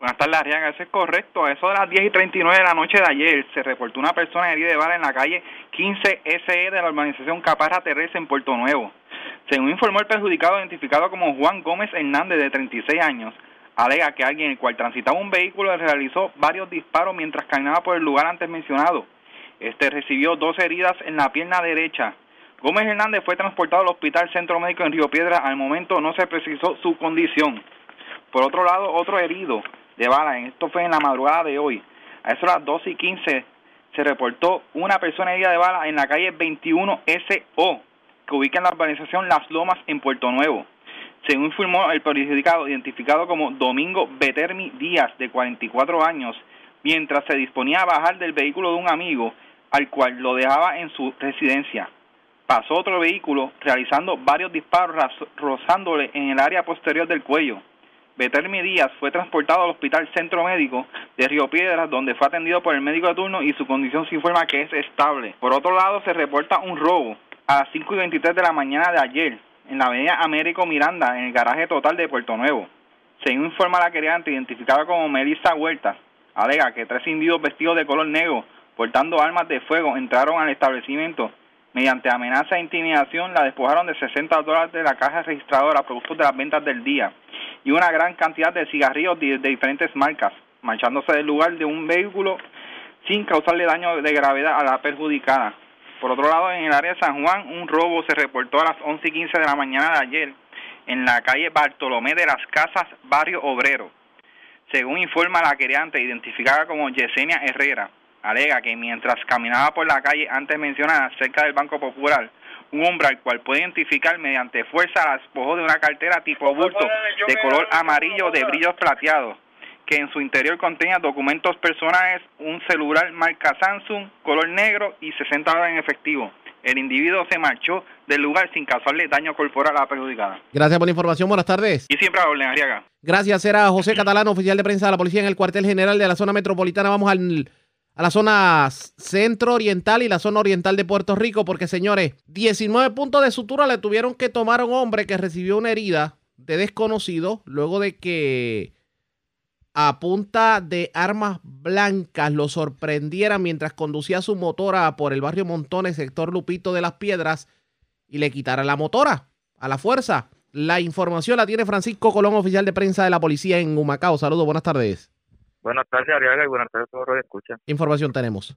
Buenas tardes, Arriaga. Eso es correcto. A eso de las 10 y 39 de la noche de ayer se reportó una persona herida de bala en la calle 15 SE de la urbanización Caparra Terrestre en Puerto Nuevo. Según informó el perjudicado identificado como Juan Gómez Hernández, de 36 años, alega que alguien el cual transitaba un vehículo realizó varios disparos mientras caminaba por el lugar antes mencionado. Este recibió dos heridas en la pierna derecha. Gómez Hernández fue transportado al Hospital Centro Médico en Río Piedra. Al momento no se precisó su condición. Por otro lado, otro herido de bala, esto fue en la madrugada de hoy. A eso las 12 y 15 se reportó una persona herida de bala en la calle 21 SO, que ubica en la urbanización Las Lomas en Puerto Nuevo. Según informó el perjudicado, identificado como Domingo Betermi Díaz, de 44 años, mientras se disponía a bajar del vehículo de un amigo, al cual lo dejaba en su residencia. Pasó otro vehículo realizando varios disparos rozándole en el área posterior del cuello. Betermi Díaz fue transportado al Hospital Centro Médico de Río Piedras, donde fue atendido por el médico de turno y su condición se informa que es estable. Por otro lado, se reporta un robo a las 5 y 23 de la mañana de ayer en la avenida Américo Miranda, en el garaje total de Puerto Nuevo. Según informa la querellante, identificada como Melissa Huertas, alega que tres individuos vestidos de color negro portando armas de fuego entraron al establecimiento. Mediante amenaza e intimidación la despojaron de 60 dólares de la caja registradora productos de las ventas del día y una gran cantidad de cigarrillos de, diferentes marcas, marchándose del lugar de un vehículo sin causarle daño de gravedad a la perjudicada. Por otro lado, en el área de San Juan, un robo se reportó a las 11 y 15 de la mañana de ayer en la calle Bartolomé de las Casas, barrio Obrero. Según informa la querellante, identificada como Yesenia Herrera, alega que mientras caminaba por la calle antes mencionada cerca del Banco Popular, un hombre al cual puede identificar mediante fuerza la despojó de una cartera tipo bulto de color amarillo de brillos plateados, que en su interior contenía documentos personales, un celular marca Samsung, color negro y 60 dólares en efectivo. El individuo se marchó del lugar sin causarle daño corporal a la perjudicada. Gracias por la información. Buenas tardes. Y siempre a orden, Arriaga. Gracias. Era José Catalán, oficial de prensa de la policía en el cuartel general de la zona metropolitana. Vamos al a la zona centro-oriental y la zona oriental de Puerto Rico, porque señores, 19 puntos de sutura le tuvieron que tomar a un hombre que recibió una herida de desconocido luego de que a punta de armas blancas lo sorprendiera mientras conducía su motora por el barrio Montones, sector Lupito de las Piedras, y le quitara la motora a la fuerza. La información la tiene Francisco Colón, oficial de prensa de la policía en Humacao. Saludos, buenas tardes. Buenas tardes, Ariaga, y buenas tardes a todos los que escuchan. información tenemos?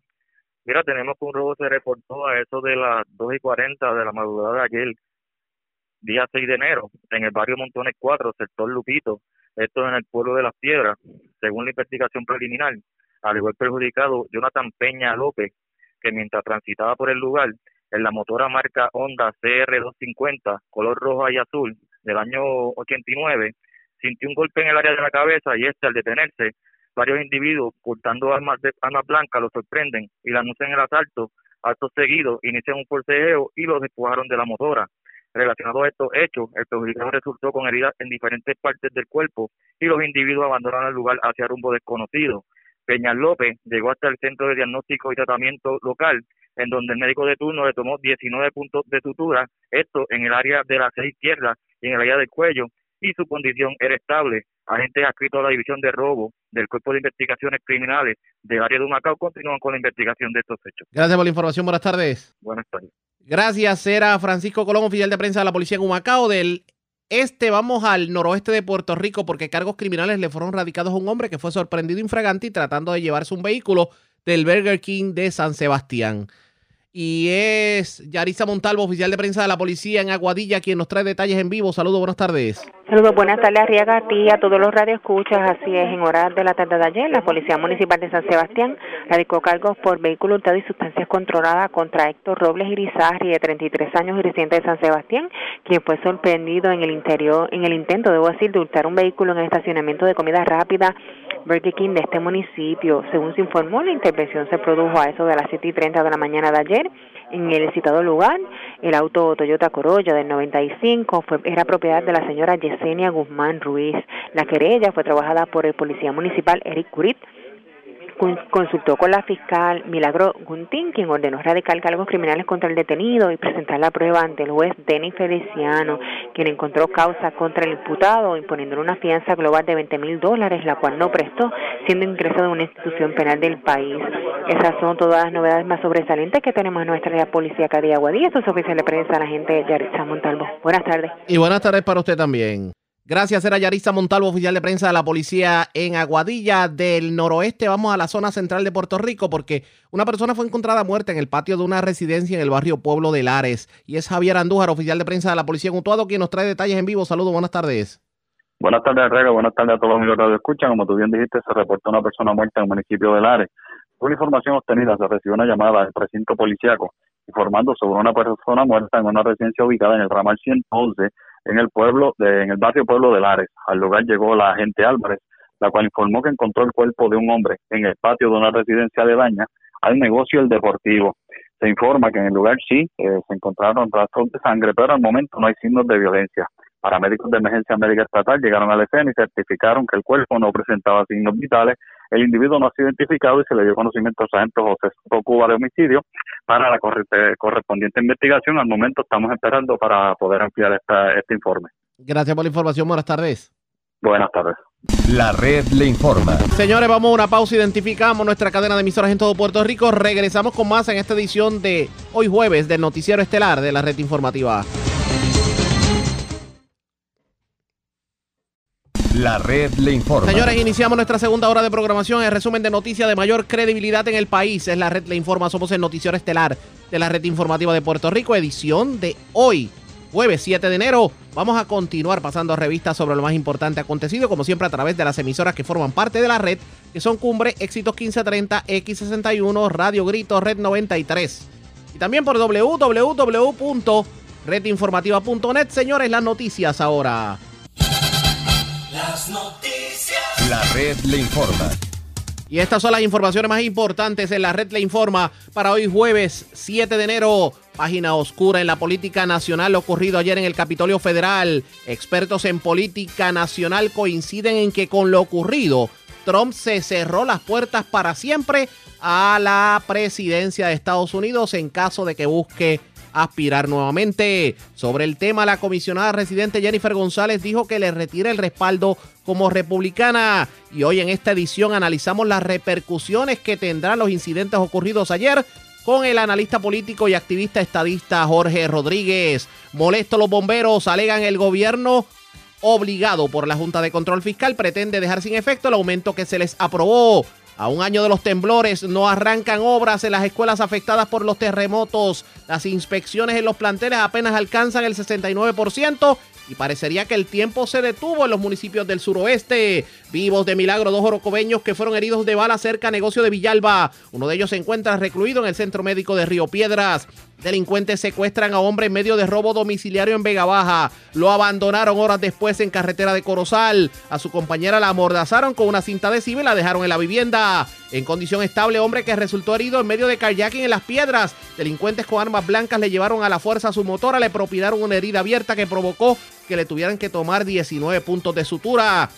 Mira, tenemos que un robo se reportó a eso de las 2 y 40 de la madrugada de ayer, día 6 de enero, en el barrio Montones 4, sector Lupito, esto en el pueblo de Las Piedras. Según la investigación preliminar, al igual perjudicado Jonathan Peña López, que mientras transitaba por el lugar, en la motora marca Honda CR250, color rojo y azul, del año 89, sintió un golpe en el área de la cabeza y este al detenerse varios individuos portando armas de armas blancas lo sorprenden y le anuncian el asalto. Acto seguido inician un forcejeo y lo despojaron de la motora. Relacionado a estos hechos, el perjudicado resultó con heridas en diferentes partes del cuerpo y los individuos abandonaron el lugar hacia rumbo desconocido. Peña López llegó hasta el centro de diagnóstico y tratamiento local, en donde el médico de turno le tomó 19 puntos de sutura, esto en el área de la seis izquierda y en el área del cuello, y su condición era estable. Agentes adscritos a la División de Robo del Cuerpo de Investigaciones Criminales del área de Humacao continúan con la investigación de estos hechos. Gracias por la información. Buenas tardes. Buenas tardes. Gracias. Era Francisco Colón, oficial de prensa de la policía en Humacao. Del este vamos al noroeste de Puerto Rico porque cargos criminales le fueron radicados a un hombre que fue sorprendido infragante y tratando de llevarse un vehículo del Burger King de San Sebastián y es Yarisa Montalvo, oficial de prensa de la policía en Aguadilla, quien nos trae detalles en vivo. Saludos, buenas tardes. Saludos, buenas tardes, Arriaga, a todos los radioescuchas. Así es, en horas de la tarde de ayer, la Policía Municipal de San Sebastián radicó cargos por vehículo hurtado y sustancias controladas contra Héctor Robles Irizarri, de 33 años y residente de San Sebastián, quien fue sorprendido en el interior, en el intento, debo decir, de hurtar un vehículo en el estacionamiento de comida rápida Burger King de este municipio. Según se informó, la intervención se produjo a eso de las 7 y 30 de la mañana de ayer en el citado lugar. El auto Toyota Corolla del 95 fue, era propiedad de la señora Yesenia Guzmán Ruiz. La querella fue trabajada por el policía municipal Eric Curit consultó con la fiscal Milagro Guntín, quien ordenó radicar cargos criminales contra el detenido y presentar la prueba ante el juez Denis Feliciano, quien encontró causa contra el imputado, imponiéndole una fianza global de 20 mil dólares, la cual no prestó, siendo ingresado en una institución penal del país. Esas son todas las novedades más sobresalientes que tenemos en nuestra policía Cadía Guadilla. Eso es oficial de prensa, la gente Yaritza Montalvo. Buenas tardes. Y buenas tardes para usted también. Gracias, era Yarisa Montalvo, oficial de prensa de la policía en Aguadilla del noroeste. Vamos a la zona central de Puerto Rico porque una persona fue encontrada muerta en el patio de una residencia en el barrio Pueblo de Lares. Y es Javier Andújar, oficial de prensa de la policía en Utuado, quien nos trae detalles en vivo. Saludos, buenas tardes. Buenas tardes, Rega. Buenas tardes a todos los amigos que escuchan. Como tú bien dijiste, se reportó una persona muerta en el municipio de Lares. Una información obtenida, se recibió una llamada del precinto policíaco informando sobre una persona muerta en una residencia ubicada en el ramal 111 en el pueblo, de, en el barrio Pueblo de Lares. Al lugar llegó la agente Álvarez, la cual informó que encontró el cuerpo de un hombre en el patio de una residencia de Daña al negocio El Deportivo. Se informa que en el lugar sí eh, se encontraron rastros de sangre, pero al momento no hay signos de violencia. Paramédicos de emergencia médica estatal llegaron a la escena y certificaron que el cuerpo no presentaba signos vitales. El individuo no ha sido identificado y se le dio conocimiento al sargento José Cuba de homicidio para la correspondiente investigación. Al momento estamos esperando para poder ampliar esta, este informe. Gracias por la información. Buenas tardes. Buenas tardes. La red le informa. Señores, vamos a una pausa. Identificamos nuestra cadena de emisoras en todo Puerto Rico. Regresamos con más en esta edición de hoy jueves del Noticiero Estelar de la red informativa. La red le informa. Señores, iniciamos nuestra segunda hora de programación. El resumen de noticias de mayor credibilidad en el país es la red le informa. Somos el noticiero estelar de la red informativa de Puerto Rico, edición de hoy, jueves 7 de enero. Vamos a continuar pasando revistas sobre lo más importante acontecido, como siempre a través de las emisoras que forman parte de la red, que son Cumbre, Éxitos 1530, X61, Radio Grito, Red 93. Y también por www.redinformativa.net. Señores, las noticias ahora. Las noticias. La red le informa. Y estas son las informaciones más importantes en la red le informa para hoy jueves 7 de enero. Página oscura en la política nacional ocurrido ayer en el Capitolio Federal. Expertos en política nacional coinciden en que con lo ocurrido, Trump se cerró las puertas para siempre a la presidencia de Estados Unidos en caso de que busque aspirar nuevamente. Sobre el tema, la comisionada residente Jennifer González dijo que le retira el respaldo como republicana. Y hoy en esta edición analizamos las repercusiones que tendrán los incidentes ocurridos ayer con el analista político y activista estadista Jorge Rodríguez. Molesto los bomberos, alegan el gobierno obligado por la Junta de Control Fiscal pretende dejar sin efecto el aumento que se les aprobó. A un año de los temblores no arrancan obras en las escuelas afectadas por los terremotos. Las inspecciones en los planteles apenas alcanzan el 69% y parecería que el tiempo se detuvo en los municipios del suroeste. Vivos de milagro, dos orocobeños que fueron heridos de bala cerca negocio de Villalba. Uno de ellos se encuentra recluido en el centro médico de Río Piedras. Delincuentes secuestran a hombre en medio de robo domiciliario en Vega Baja. Lo abandonaron horas después en carretera de Corozal. A su compañera la amordazaron con una cinta adhesiva y la dejaron en la vivienda. En condición estable, hombre que resultó herido en medio de kayaking en las piedras. Delincuentes con armas blancas le llevaron a la fuerza a su motora, le propinaron una herida abierta que provocó que le tuvieran que tomar 19 puntos de sutura.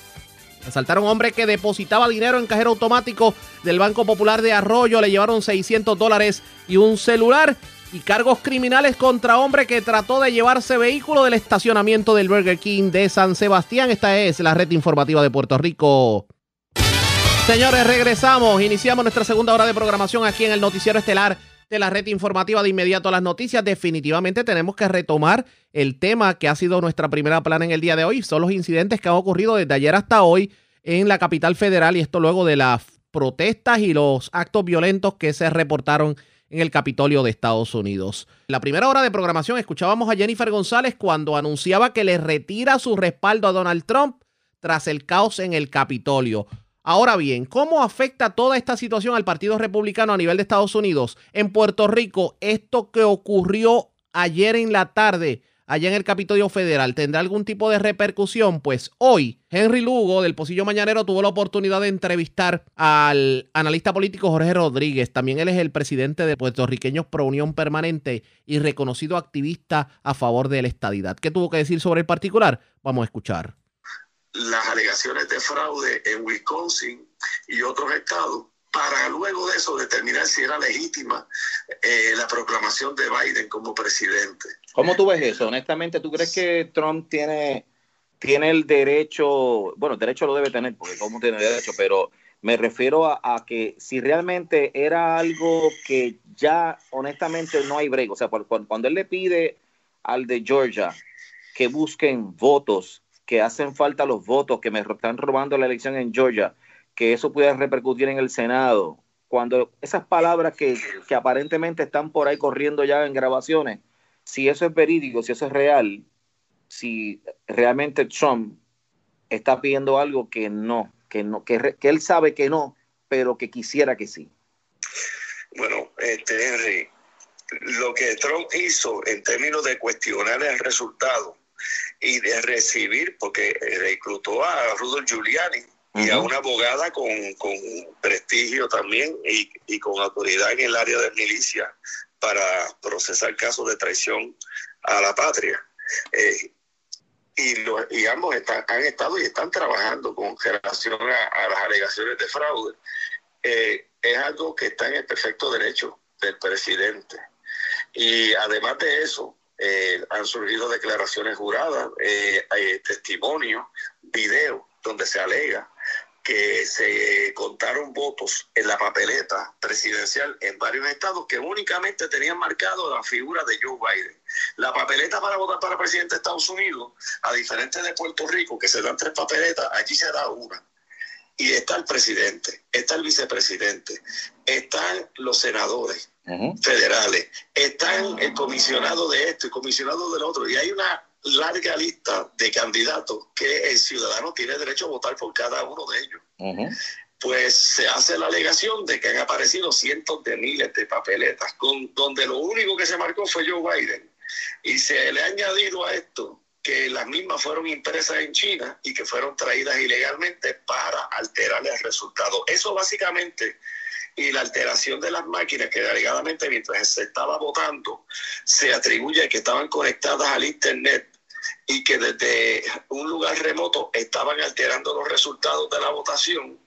Asaltaron hombre que depositaba dinero en cajero automático del Banco Popular de Arroyo. Le llevaron 600 dólares y un celular y cargos criminales contra hombre que trató de llevarse vehículo del estacionamiento del Burger King de San Sebastián. Esta es la red informativa de Puerto Rico. Señores, regresamos. Iniciamos nuestra segunda hora de programación aquí en el Noticiero Estelar de la red informativa de inmediato a las noticias. Definitivamente tenemos que retomar el tema que ha sido nuestra primera plana en el día de hoy. Son los incidentes que han ocurrido desde ayer hasta hoy en la capital federal y esto luego de las protestas y los actos violentos que se reportaron en el Capitolio de Estados Unidos. La primera hora de programación escuchábamos a Jennifer González cuando anunciaba que le retira su respaldo a Donald Trump tras el caos en el Capitolio. Ahora bien, ¿cómo afecta toda esta situación al Partido Republicano a nivel de Estados Unidos? En Puerto Rico, esto que ocurrió ayer en la tarde allá en el Capitolio Federal tendrá algún tipo de repercusión, pues hoy Henry Lugo del Pocillo Mañanero tuvo la oportunidad de entrevistar al analista político Jorge Rodríguez. También él es el presidente de Puertorriqueños Pro Unión Permanente y reconocido activista a favor de la estadidad. ¿Qué tuvo que decir sobre el particular? Vamos a escuchar. Las alegaciones de fraude en Wisconsin y otros estados para luego de eso determinar si era legítima eh, la proclamación de Biden como presidente. ¿Cómo tú ves eso? Honestamente, ¿tú crees que Trump tiene, tiene el derecho, bueno, el derecho lo debe tener, porque cómo tiene derecho, pero me refiero a, que si realmente era algo que ya honestamente no hay break, o sea, cuando él le pide al de Georgia que busquen votos, que hacen falta los votos, que me están robando la elección en Georgia, que eso pueda repercutir en el Senado, cuando esas palabras que, aparentemente están por ahí corriendo ya en grabaciones, si eso es verídico, si eso es real, si realmente Trump está pidiendo algo que no, que no, que, él sabe que no, pero que quisiera que sí. Bueno, este Henry, lo que Trump hizo en términos de cuestionar el resultado y de recibir, porque reclutó a Rudolf Giuliani, y a una abogada con, prestigio también y, con autoridad en el área de milicia para procesar casos de traición a la patria. Eh, y, lo, ambos han estado y están trabajando con relación a, las alegaciones de fraude. Eh, es algo que está en el perfecto derecho del presidente. Y además de eso, eh, han surgido declaraciones juradas, testimonios, videos donde se alega que se contaron votos en la papeleta presidencial en varios estados que únicamente tenían marcado la figura de Joe Biden. La papeleta para votar para presidente de Estados Unidos, a diferencia de Puerto Rico, que se dan tres papeletas, allí se da una. Y está el presidente, está el vicepresidente, están los senadores federales, están el comisionado de esto y comisionado del otro. Y hay una larga lista de candidatos que el ciudadano tiene derecho a votar por cada uno de ellos. Pues se hace la alegación de que han aparecido cientos de miles de papeletas, con, donde lo único que se marcó fue Joe Biden. Y se le ha añadido a esto que las mismas fueron impresas en China y que fueron traídas ilegalmente para alterar el resultado. Eso básicamente y la alteración de las máquinas que alegadamente mientras se estaba votando se atribuye que estaban conectadas al Internet y que desde un lugar remoto estaban alterando los resultados de la votación.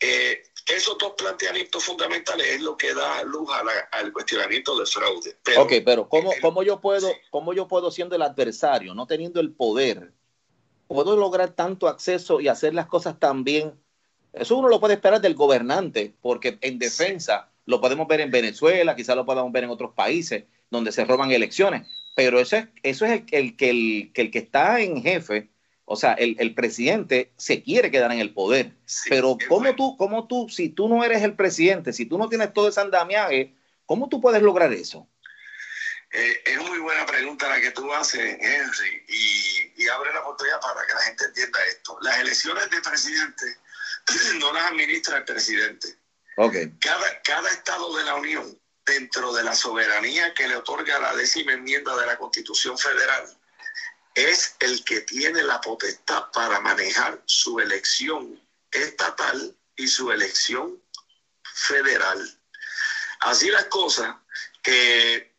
Eh, esos dos planteamientos fundamentales es lo que da luz al cuestionamiento del fraude. ok, pero ¿cómo, ¿cómo, yo puedo, ¿cómo yo puedo, siendo el adversario, no teniendo el poder, puedo lograr tanto acceso y hacer las cosas tan bien? Eso uno lo puede esperar del gobernante, porque en defensa lo podemos ver en Venezuela, quizás lo podamos ver en otros países donde se roban elecciones, pero eso es, eso es el, que el, el, que está en jefe, o sea, el, presidente se quiere quedar en el poder. pero ¿cómo tú, ¿cómo tú, si tú no eres el presidente, si tú no tienes todo ese andamiaje, ¿cómo tú puedes lograr eso? Eh, es muy buena pregunta la que tú haces, Henry, y, y abre la oportunidad para que la gente entienda esto. Las elecciones de presidente no las administra el presidente. Okay. Cada, cada estado de la Unión dentro de la soberanía que le otorga la décima enmienda de la Constitución Federal, es el que tiene la potestad para manejar su elección estatal y su elección federal. Así las cosas, que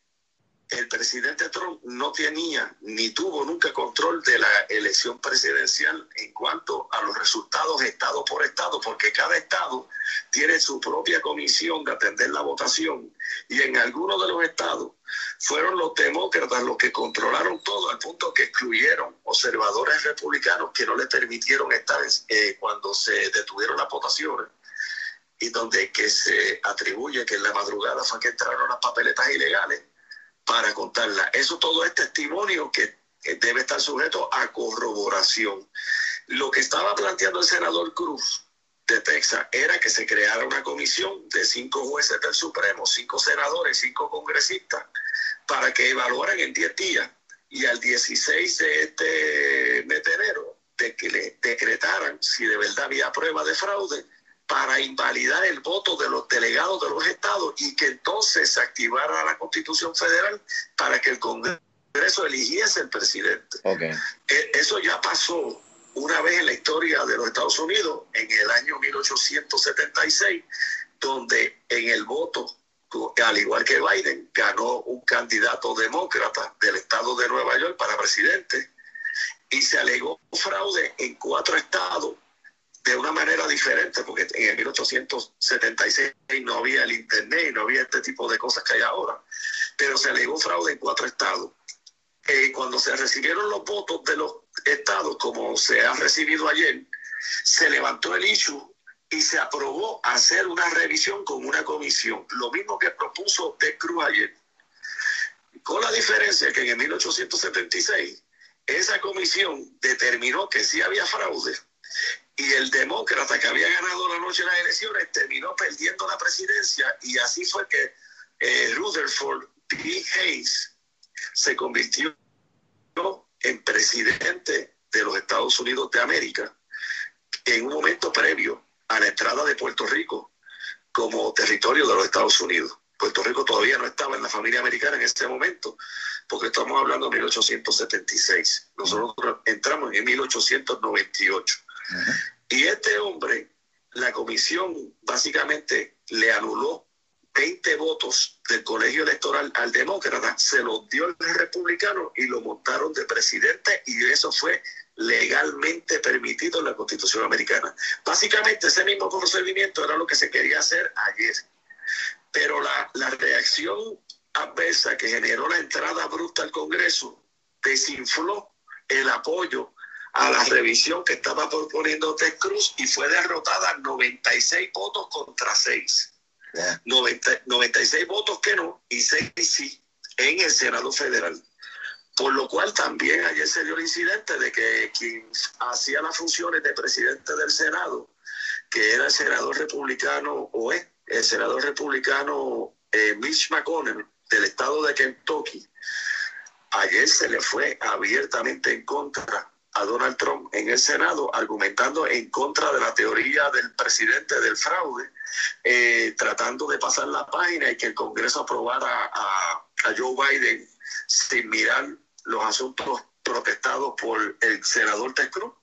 el presidente Trump no tenía ni tuvo nunca control de la elección presidencial en cuanto a los resultados estado por estado, porque cada estado tiene su propia comisión de atender la votación. Y en algunos de los estados fueron los demócratas los que controlaron todo al punto que excluyeron observadores republicanos que no le permitieron estar eh, cuando se detuvieron las votaciones. Y donde que se atribuye que en la madrugada fue que entraron las papeletas ilegales para contarla. Eso todo es testimonio que debe estar sujeto a corroboración. Lo que estaba planteando el senador Cruz de Texas era que se creara una comisión de cinco jueces del Supremo, cinco senadores, cinco congresistas, para que evaluaran en 10 días y al 16 de este de enero de que le decretaran si de verdad había prueba de fraude para invalidar el voto de los delegados de los estados y que entonces se activara la Constitución Federal para que el Congreso eligiese el presidente. E, eso ya pasó una vez en la historia de los Estados Unidos, en el año 1876, donde en el voto, al igual que Biden, ganó un candidato demócrata del estado de Nueva York para presidente y se alegó fraude en cuatro estados de una manera diferente, porque en el 1876 no había el Internet y no había este tipo de cosas que hay ahora, pero se alegó fraude en cuatro estados. Eh, cuando se recibieron los votos de los estados, como se ha recibido ayer, se levantó el issue y se aprobó hacer una revisión con una comisión, lo mismo que propuso Ted Cruz ayer. Con la diferencia que en 1876 esa comisión determinó que sí había fraude y el demócrata que había ganado la noche de las elecciones terminó perdiendo la presidencia y así fue que eh, Rutherford B. Hayes se convirtió en presidente de los Estados Unidos de América en un momento previo a la entrada de Puerto Rico como territorio de los Estados Unidos. Puerto Rico todavía no estaba en la familia americana en ese momento, porque estamos hablando de 1876. Nosotros entramos en 1898. Y este hombre, la comisión básicamente le anuló 20 votos del colegio electoral al demócrata, se los dio al republicano y lo montaron de presidente y eso fue legalmente permitido en la constitución americana. Básicamente ese mismo procedimiento era lo que se quería hacer ayer. Pero la, la reacción adversa que generó la entrada bruta al Congreso desinfló el apoyo a la revisión que estaba proponiendo Ted Cruz y fue derrotada 96 votos contra 6. 96 votos que no y 6 sí en el Senado Federal. Por lo cual también ayer se dio el incidente de que quien hacía las funciones de presidente del Senado, que era el senador republicano, o es el senador republicano eh, Mitch McConnell, del estado de Kentucky, ayer se le fue abiertamente en contra a Donald Trump en el Senado, argumentando en contra de la teoría del presidente del fraude, eh, tratando de pasar la página y que el Congreso aprobara a, Joe Biden sin mirar los asuntos protestados por el senador Ted Cruz.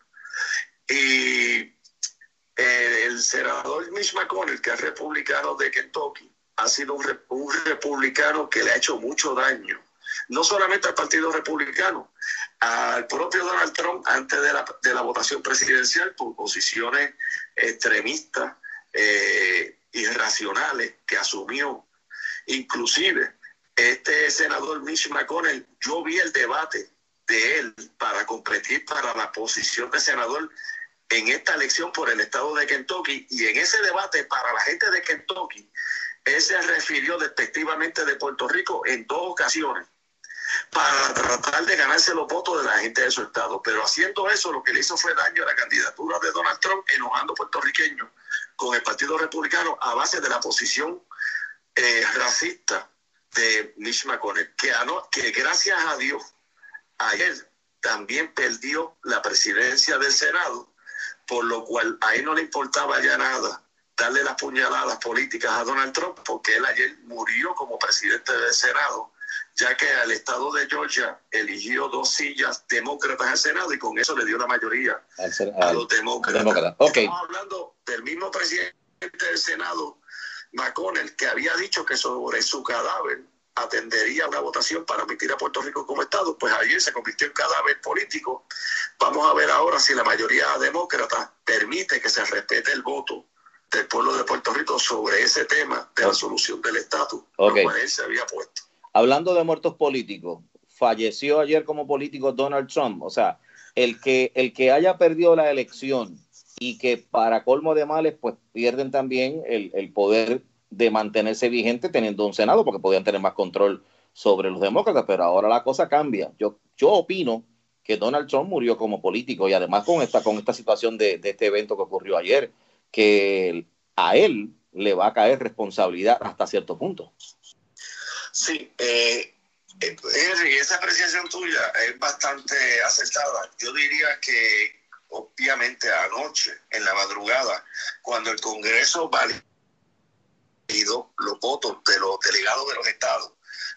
Y eh, el senador Mitch McConnell, que es republicano de Kentucky, ha sido un, un republicano que le ha hecho mucho daño no solamente al Partido Republicano, al propio Donald Trump antes de la, de la votación presidencial por posiciones extremistas, eh, irracionales que asumió. Inclusive, este senador Mitch McConnell, yo vi el debate de él para competir para la posición de senador en esta elección por el estado de Kentucky y en ese debate para la gente de Kentucky, él se refirió despectivamente de Puerto Rico en dos ocasiones para tratar de ganarse los votos de la gente de su estado. Pero haciendo eso, lo que le hizo fue daño a la candidatura de Donald Trump, enojando puertorriqueños con el Partido Republicano a base de la posición eh, racista de Mitch McConnell, que, que gracias a Dios ayer también perdió la presidencia del Senado, por lo cual a él no le importaba ya nada darle las puñaladas políticas a Donald Trump, porque él ayer murió como presidente del Senado ya que el estado de Georgia eligió dos sillas demócratas al Senado y con eso le dio la mayoría a los demócratas. Estamos hablando del mismo presidente del Senado, McConnell, que había dicho que sobre su cadáver atendería una votación para admitir a Puerto Rico como Estado, pues ayer se convirtió en cadáver político. Vamos a ver ahora si la mayoría demócrata permite que se respete el voto del pueblo de Puerto Rico sobre ese tema de la solución del estatus, okay. él se había puesto. Hablando de muertos políticos, falleció ayer como político Donald Trump. O sea, el que, el que haya perdido la elección y que para colmo de males, pues pierden también el, el poder de mantenerse vigente teniendo un Senado, porque podían tener más control sobre los demócratas, pero ahora la cosa cambia. Yo, yo opino que Donald Trump murió como político y además con esta, con esta situación de, de este evento que ocurrió ayer, que a él le va a caer responsabilidad hasta cierto punto. Sí, eh, Henry, esa apreciación tuya es bastante acertada. Yo diría que obviamente anoche, en la madrugada, cuando el Congreso validó los votos de los delegados de los estados,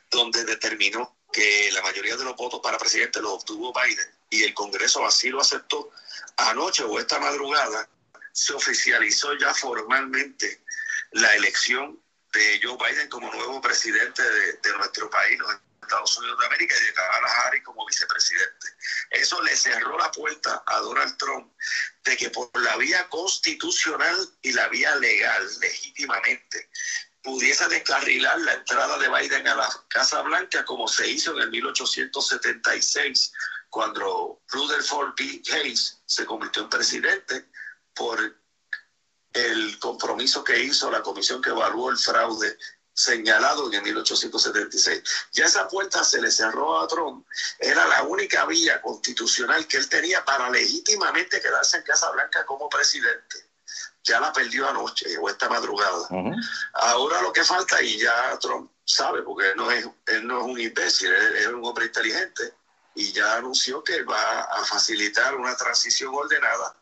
donde determinó que la mayoría de los votos para presidente los obtuvo Biden y el Congreso así lo aceptó, anoche o esta madrugada se oficializó ya formalmente la elección de Joe Biden como nuevo presidente de, nuestro país, los Estados Unidos de América, y de Kamala Harris como vicepresidente. Eso le cerró la puerta a Donald Trump de que por la vía constitucional y la vía legal, legítimamente, pudiese descarrilar la entrada de Biden a la Casa Blanca como se hizo en el 1876 cuando Rutherford B. Hayes se convirtió en presidente por el compromiso que hizo la comisión que evaluó el fraude señalado en el 1876. Ya esa puerta se le cerró a Trump. Era la única vía constitucional que él tenía para legítimamente quedarse en Casa Blanca como presidente. Ya la perdió anoche o esta madrugada. Ahora lo que falta, y ya Trump sabe, porque no es, él no es un imbécil, él es un hombre inteligente, y ya anunció que va a facilitar una transición ordenada.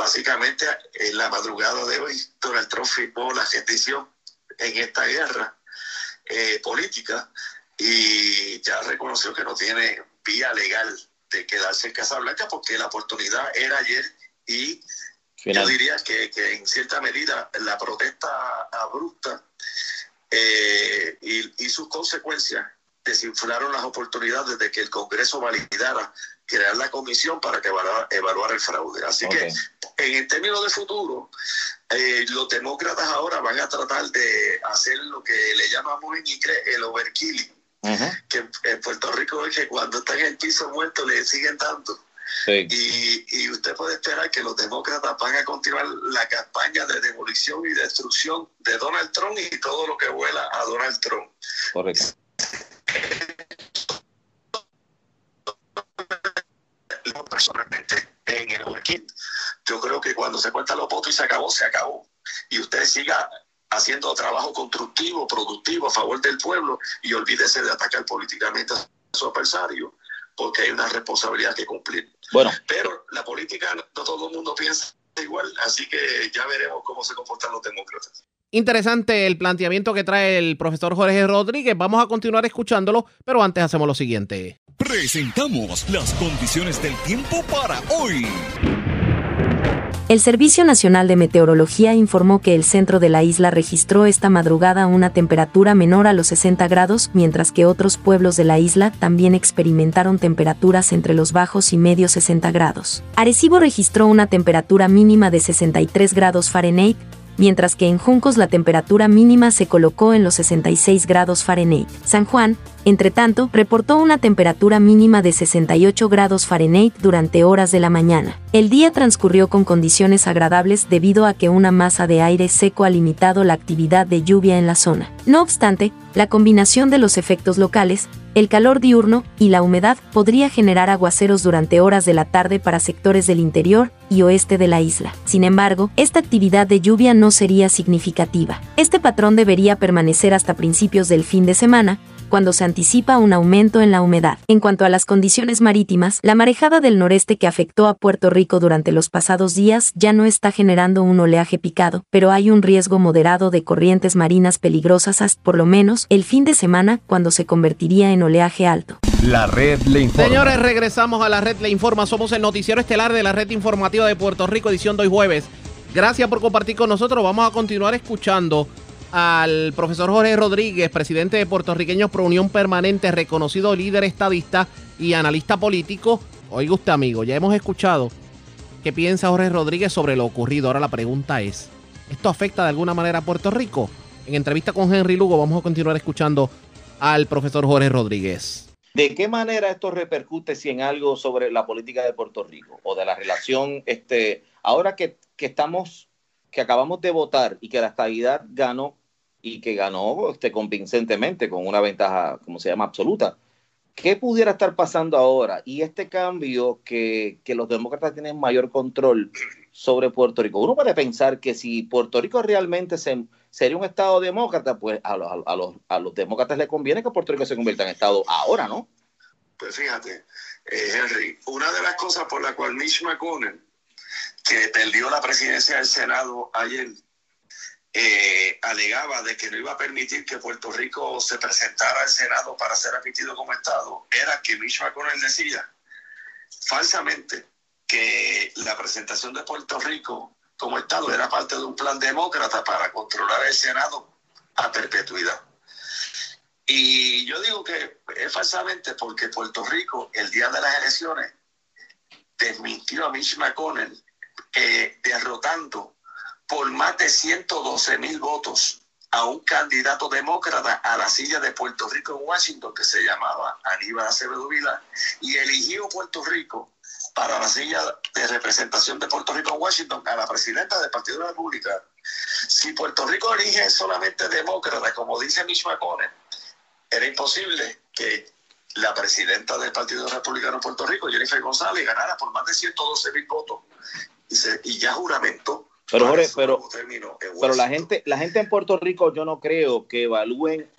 Básicamente, en la madrugada de hoy, Donald Trump firmó la gestión en esta guerra eh, política y ya reconoció que no tiene vía legal de quedarse en Casa Blanca porque la oportunidad era ayer y yo diría que, en cierta medida la protesta abrupta eh, y, y sus consecuencias desinflaron las oportunidades de que el Congreso validara crear la comisión para que evaluara, el fraude. Así que en el término de futuro, eh, los demócratas ahora van a tratar de hacer lo que le llamamos en inglés el overkilling, que en Puerto Rico es que cuando están en el piso muerto le siguen dando. Y, y, usted puede esperar que los demócratas van a continuar la campaña de demolición y destrucción de Donald Trump y todo lo que vuela a Donald Trump. Correcto personalmente en el overkill. Yo creo que cuando se cuentan los votos y se acabó, se acabó. Y usted siga haciendo trabajo constructivo, productivo a favor del pueblo y olvídese de atacar políticamente a su adversario, porque hay una responsabilidad que cumplir. Bueno. Pero la política no todo el mundo piensa igual, así que ya veremos cómo se comportan los demócratas. Interesante el planteamiento que trae el profesor Jorge Rodríguez. Vamos a continuar escuchándolo, pero antes hacemos lo siguiente. Presentamos las condiciones del tiempo para hoy. El Servicio Nacional de Meteorología informó que el centro de la isla registró esta madrugada una temperatura menor a los 60 grados, mientras que otros pueblos de la isla también experimentaron temperaturas entre los bajos y medios 60 grados. Arecibo registró una temperatura mínima de 63 grados Fahrenheit, mientras que en Juncos la temperatura mínima se colocó en los 66 grados Fahrenheit. San Juan, entre tanto, reportó una temperatura mínima de 68 grados Fahrenheit durante horas de la mañana. El día transcurrió con condiciones agradables debido a que una masa de aire seco ha limitado la actividad de lluvia en la zona. No obstante, la combinación de los efectos locales, el calor diurno y la humedad podría generar aguaceros durante horas de la tarde para sectores del interior y oeste de la isla. Sin embargo, esta actividad de lluvia no sería significativa. Este patrón debería permanecer hasta principios del fin de semana, cuando se anticipa un aumento en la humedad. En cuanto a las condiciones marítimas, la marejada del noreste que afectó a Puerto Rico durante los pasados días ya no está generando un oleaje picado, pero hay un riesgo moderado de corrientes marinas peligrosas hasta por lo menos el fin de semana cuando se convertiría en oleaje alto. La red le informa. Señores, regresamos a la red le informa. Somos el noticiero estelar de la red informativa de Puerto Rico, edición de hoy jueves. Gracias por compartir con nosotros. Vamos a continuar escuchando al profesor Jorge Rodríguez, presidente de Puertorriqueños Pro Unión Permanente, reconocido líder estadista y analista político. Oiga usted, amigo, ya hemos escuchado qué piensa Jorge Rodríguez sobre lo ocurrido. Ahora la pregunta es, ¿esto afecta de alguna manera a Puerto Rico? En entrevista con Henry Lugo vamos a continuar escuchando al profesor Jorge Rodríguez. ¿De qué manera esto repercute si en algo sobre la política de Puerto Rico o de la relación, este, ahora que, que estamos, que acabamos de votar y que la estabilidad ganó y que ganó este, convincentemente con una ventaja, como se llama, absoluta. ¿Qué pudiera estar pasando ahora? Y este cambio que, que, los demócratas tienen mayor control sobre Puerto Rico. Uno puede pensar que si Puerto Rico realmente se, sería un Estado demócrata, pues a, a, los, a los demócratas les conviene que Puerto Rico se convierta en Estado ahora, ¿no? Pues fíjate, eh, Henry, una de las cosas por la cual Mitch McConnell, que perdió la presidencia del Senado ayer, eh, alegaba de que no iba a permitir que Puerto Rico se presentara al Senado para ser admitido como Estado, era que Mitch McConnell decía falsamente que la presentación de Puerto Rico como Estado era parte de un plan demócrata para controlar el Senado a perpetuidad. Y yo digo que es falsamente porque Puerto Rico, el día de las elecciones, desmintió a Mitch McConnell eh, derrotando por más de 112 mil votos a un candidato demócrata a la silla de Puerto Rico en Washington que se llamaba Aníbal Acevedo Vila y eligió Puerto Rico para la silla de representación de Puerto Rico en Washington a la presidenta del Partido Republicano. Si Puerto Rico elige solamente demócrata, como dice Mitch McConnell, era imposible que la presidenta del Partido Republicano de Puerto Rico, Jennifer González, ganara por más de 112 mil votos y, y ya juramentó pero Jorge, pero, pero la gente, la gente en Puerto Rico, yo no creo que evalúen,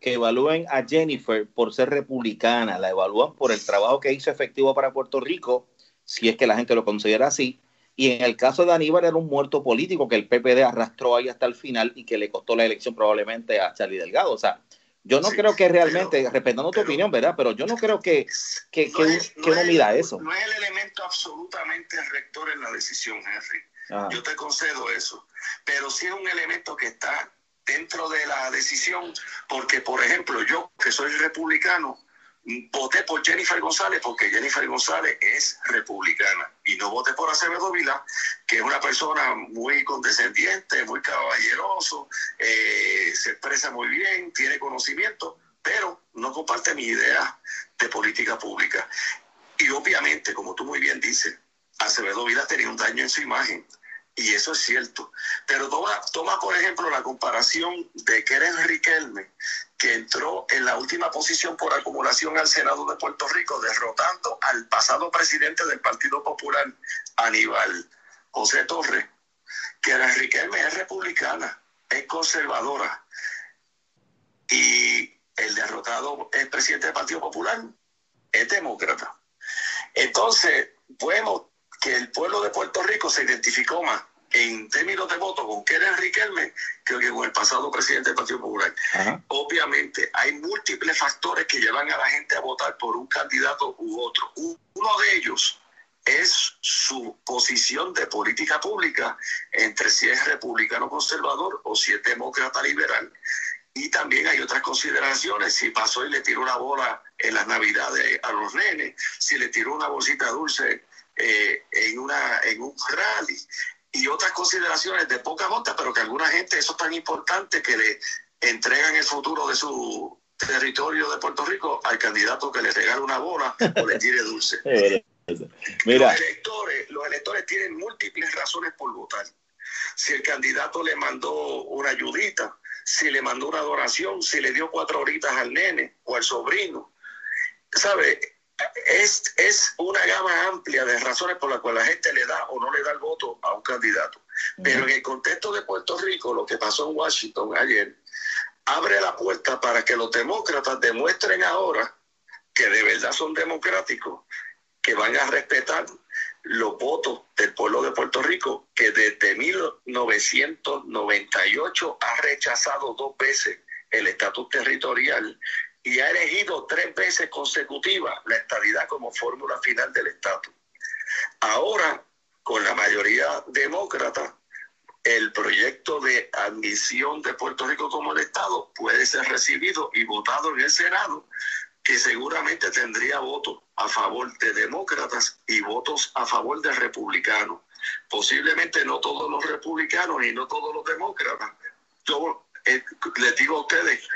que evalúen a Jennifer por ser republicana, la evalúan por el trabajo que hizo efectivo para Puerto Rico, si es que la gente lo considera así. Y en el caso de Aníbal era un muerto político que el PPD arrastró ahí hasta el final y que le costó la elección probablemente a Charlie Delgado. O sea, yo no creo que realmente, respetando tu opinión, ¿verdad? Pero yo no creo que, que, que, uno mida eso. No es el elemento absolutamente rector en la decisión, Henry. Ah. Yo te concedo eso. Pero sí es un elemento que está dentro de la decisión, porque, por ejemplo, yo que soy republicano, voté por Jennifer González porque Jennifer González es republicana y no voté por Acevedo Vila, que es una persona muy condescendiente, muy caballeroso, eh, se expresa muy bien, tiene conocimiento, pero no comparte mi idea de política pública. Y obviamente, como tú muy bien dices, Acevedo Vila tenía un daño en su imagen. Y eso es cierto. Pero toma, toma por ejemplo, la comparación de Keren Riquelme, que entró en la última posición por acumulación al Senado de Puerto Rico, derrotando al pasado presidente del Partido Popular, Aníbal José Torres. Keren Riquelme es republicana, es conservadora. Y el derrotado el presidente del Partido Popular es demócrata. Entonces, podemos que el pueblo de Puerto Rico se identificó más en términos de voto con Keren Riquelme creo que con el pasado presidente del Partido Popular. Obviamente hay múltiples factores que llevan a la gente a votar por un candidato u otro. Uno de ellos es su posición de política pública entre si es republicano conservador o si es demócrata liberal. Y también hay otras consideraciones, si pasó y le tiró una bola en las navidades a los nenes, si le tiró una bolsita dulce eh, en, una, en un rally y otras consideraciones de poca monta, pero que alguna gente eso es tan importante que le entregan el futuro de su territorio de Puerto Rico al candidato que le regale una bola o le tire dulce. Mira. Los electores, los electores tienen múltiples razones por votar. Si el candidato le mandó una ayudita, si le mandó una donación, si le dio cuatro horitas al nene o al sobrino. ¿Sabe? Es, es una gama amplia de razones por las cuales la gente le da o no le da el voto a un candidato. Pero en el contexto de Puerto Rico, lo que pasó en Washington ayer, abre la puerta para que los demócratas demuestren ahora que de verdad son democráticos, que van a respetar los votos del pueblo de Puerto Rico, que desde 1998 ha rechazado dos veces el estatus territorial y ha elegido tres veces consecutivas la estadidad como fórmula final del estatus. Ahora, con la mayoría demócrata, el proyecto de admisión de Puerto Rico como el Estado puede ser recibido y votado en el Senado, que seguramente tendría votos a favor de demócratas y votos a favor de republicanos. Posiblemente no todos los republicanos y no todos los demócratas. Yo eh, les digo a ustedes,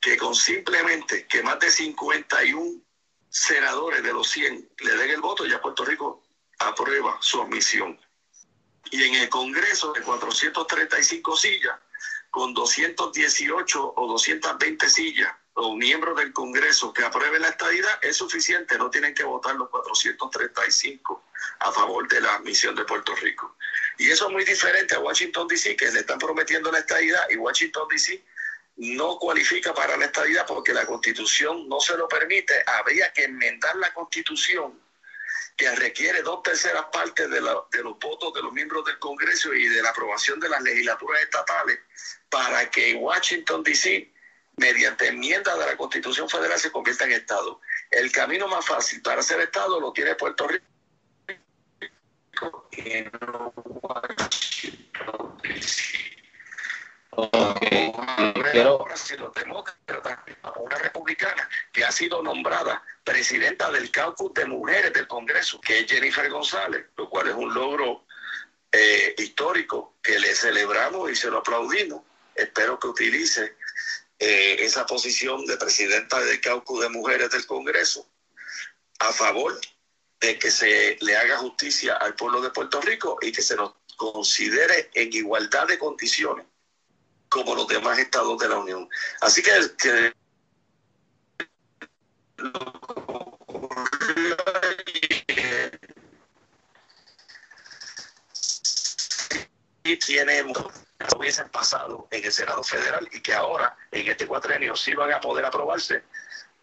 que con simplemente que más de 51 senadores de los 100 le den el voto, ya Puerto Rico aprueba su admisión. Y en el Congreso de 435 sillas, con 218 o 220 sillas o miembros del Congreso que aprueben la estadidad, es suficiente, no tienen que votar los 435 a favor de la admisión de Puerto Rico. Y eso es muy diferente a Washington, D.C., que le están prometiendo la estadidad y Washington, D.C no cualifica para la estadidad porque la constitución no se lo permite. Habría que enmendar la constitución que requiere dos terceras partes de, los votos de los miembros del Congreso y de la aprobación de las legislaturas estatales para que Washington, D.C., mediante enmienda de la Constitución Federal, se convierta en Estado. El camino más fácil para ser Estado lo tiene Puerto Rico Quiero... una republicana que ha sido nombrada presidenta del caucus de mujeres del Congreso, que es Jennifer González, lo cual es un logro eh, histórico que le celebramos y se lo aplaudimos. Espero que utilice eh, esa posición de presidenta del caucus de mujeres del Congreso a favor de que se le haga justicia al pueblo de Puerto Rico y que se nos considere en igualdad de condiciones como los demás estados de la Unión. Así que, que y tiene hubiesen pasado en el Senado Federal y que ahora en este cuatrenio sí van a poder aprobarse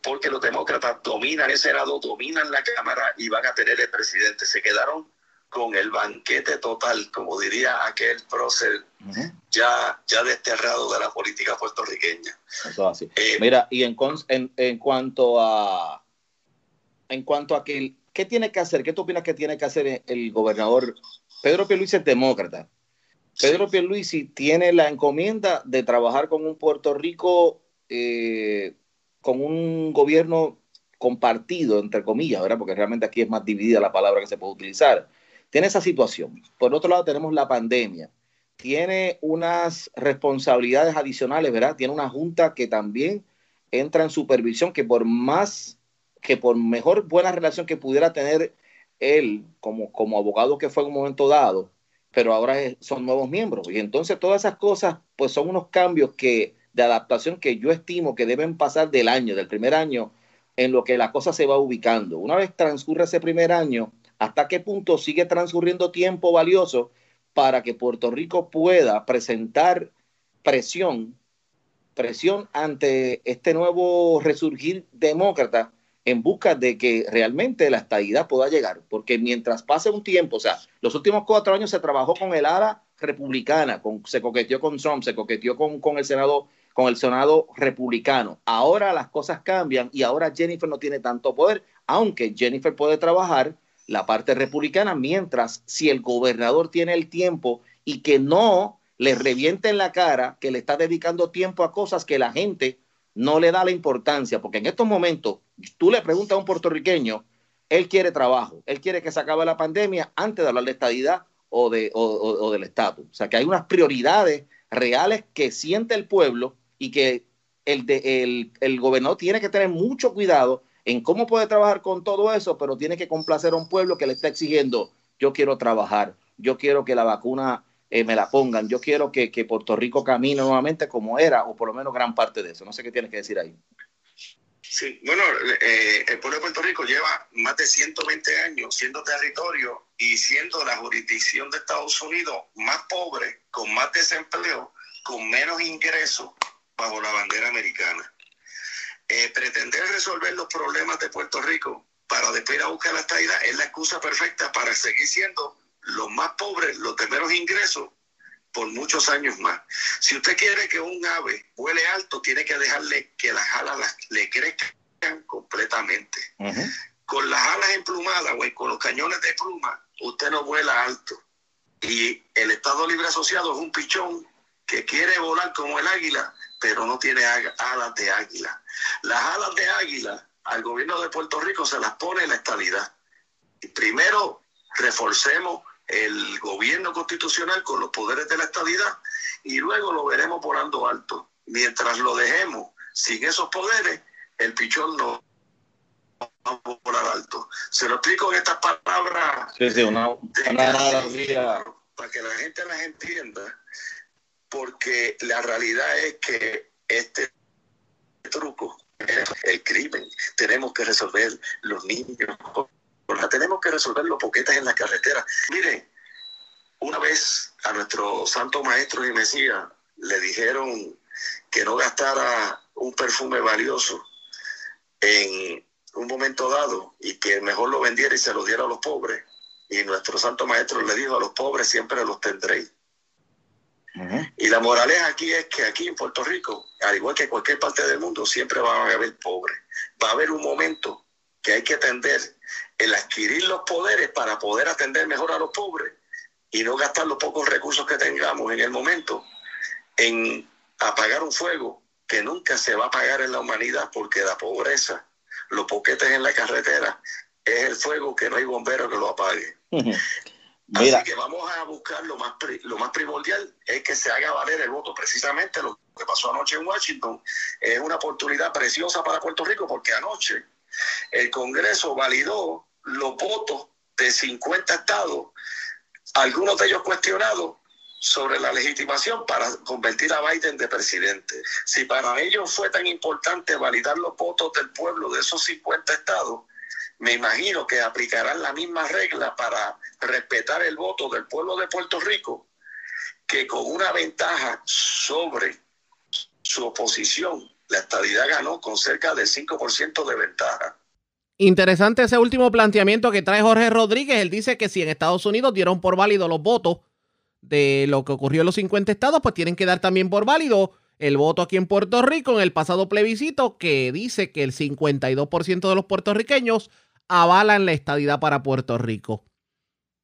porque los demócratas dominan el Senado, dominan la Cámara y van a tener el presidente. Se quedaron con el banquete total, como diría aquel prócer ya, ya desterrado de la política puertorriqueña. Eso así. Eh, Mira, y en, en, en, cuanto a en cuanto a que qué tiene que hacer, qué tú opinas que tiene que hacer el gobernador Pedro Pierluisi es demócrata. Pedro Pierluisi tiene la encomienda de trabajar con un Puerto Rico eh, con un gobierno compartido, entre comillas, ¿verdad? Porque realmente aquí es más dividida la palabra que se puede utilizar. Tiene esa situación. Por otro lado, tenemos la pandemia. Tiene unas responsabilidades adicionales, ¿verdad? Tiene una junta que también entra en supervisión, que por más, que por mejor buena relación que pudiera tener él como, como abogado que fue en un momento dado, pero ahora son nuevos miembros. Y entonces todas esas cosas, pues son unos cambios que de adaptación que yo estimo que deben pasar del año, del primer año, en lo que la cosa se va ubicando. Una vez transcurre ese primer año, ¿hasta qué punto sigue transcurriendo tiempo valioso para que Puerto Rico pueda presentar presión, presión ante este nuevo resurgir demócrata en busca de que realmente la estadidad pueda llegar? Porque mientras pase un tiempo, o sea, los últimos cuatro años se trabajó con el ala republicana, con, se coqueteó con Trump, se coqueteó con, con el Senado con el Senado republicano. Ahora las cosas cambian y ahora Jennifer no tiene tanto poder, aunque Jennifer puede trabajar la parte republicana, mientras si el gobernador tiene el tiempo y que no le reviente en la cara que le está dedicando tiempo a cosas que la gente no le da la importancia, porque en estos momentos tú le preguntas a un puertorriqueño, él quiere trabajo, él quiere que se acabe la pandemia antes de hablar de estadidad o, de, o del estatus. O sea que hay unas prioridades reales que siente el pueblo y que el, de, el, gobernador tiene que tener mucho cuidado en cómo puede trabajar con todo eso, pero tiene que complacer a un pueblo que le está exigiendo, yo quiero trabajar, yo quiero que la vacuna eh, me la pongan, yo quiero que, Puerto Rico camine nuevamente como era, o por lo menos gran parte de eso. No sé qué tienes que decir ahí. Sí, bueno, eh, el pueblo de Puerto Rico lleva más de 120 años siendo territorio y siendo la jurisdicción de Estados Unidos más pobre, con más desempleo, con menos ingresos bajo la bandera americana. Eh, pretender resolver los problemas de Puerto Rico para después ir a buscar la estadidad es la excusa perfecta para seguir siendo los más pobres, los de menos ingresos por muchos años más. Si usted quiere que un ave vuele alto, tiene que dejarle que las alas le crezcan completamente. Con las alas emplumadas o con los cañones de pluma, usted no vuela alto. Y el Estado Libre Asociado es un pichón que quiere volar como el águila, pero no tiene alas de águila. Las alas de águila al gobierno de Puerto Rico se las pone la estabilidad. Primero, reforcemos el gobierno constitucional con los poderes de la estabilidad y luego lo veremos volando alto. Mientras lo dejemos sin esos poderes, el pichón no va a volar alto. Se lo explico en estas palabras. Sí, sí, una, para que la gente las entienda porque la realidad es que este truco el crimen, tenemos que resolver los niños, tenemos que resolver los poquetas en la carretera. Mire, una vez a nuestro santo maestro y Mesías le dijeron que no gastara un perfume valioso en un momento dado y que mejor lo vendiera y se lo diera a los pobres. Y nuestro santo maestro le dijo a los pobres siempre los tendréis. Y la moraleja aquí es que aquí en Puerto Rico, al igual que en cualquier parte del mundo, siempre va a haber pobres. Va a haber un momento que hay que atender el adquirir los poderes para poder atender mejor a los pobres y no gastar los pocos recursos que tengamos en el momento en apagar un fuego que nunca se va a apagar en la humanidad porque la pobreza, los poquetes en la carretera, es el fuego que no hay bombero que lo apague. Así que vamos a buscar lo más, lo más primordial, es que se haga valer el voto. Precisamente lo que pasó anoche en Washington es una oportunidad preciosa para Puerto Rico porque anoche el Congreso validó los votos de 50 estados, algunos de ellos cuestionados sobre la legitimación para convertir a Biden de presidente. Si para ellos fue tan importante validar los votos del pueblo de esos 50 estados, me imagino que aplicarán la misma regla para respetar el voto del pueblo de Puerto Rico, que con una ventaja sobre su oposición, la estadidad ganó con cerca del 5% de ventaja. Interesante ese último planteamiento que trae Jorge Rodríguez. Él dice que si en Estados Unidos dieron por válido los votos de lo que ocurrió en los 50 estados, pues tienen que dar también por válido el voto aquí en Puerto Rico en el pasado plebiscito que dice que el 52% de los puertorriqueños avalan la estadidad para Puerto Rico.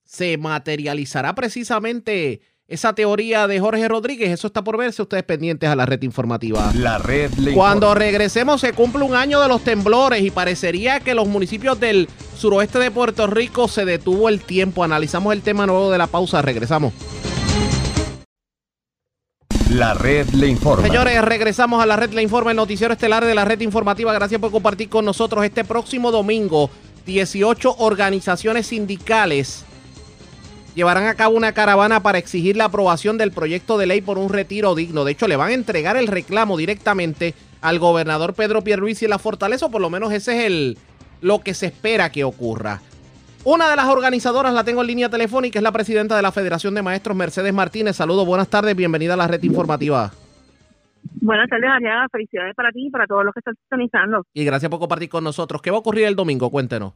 ¿Se materializará precisamente esa teoría de Jorge Rodríguez? Eso está por verse. Ustedes pendientes a la red informativa. La red Cuando regresemos se cumple un año de los temblores y parecería que los municipios del suroeste de Puerto Rico se detuvo el tiempo. Analizamos el tema nuevo de la pausa. Regresamos. La red le informa. Señores, regresamos a la red le informa, el noticiero estelar de la red informativa. Gracias por compartir con nosotros este próximo domingo. 18 organizaciones sindicales llevarán a cabo una caravana para exigir la aprobación del proyecto de ley por un retiro digno. De hecho, le van a entregar el reclamo directamente al gobernador Pedro Pierluisi y la Fortaleza, o por lo menos ese es el, lo que se espera que ocurra. Una de las organizadoras la tengo en línea telefónica, es la presidenta de la Federación de Maestros, Mercedes Martínez. Saludos, buenas tardes, bienvenida a la red informativa. Buenas tardes, Ariaga. Felicidades para ti y para todos los que están sintonizando. Y gracias por compartir con nosotros. ¿Qué va a ocurrir el domingo? Cuéntenos.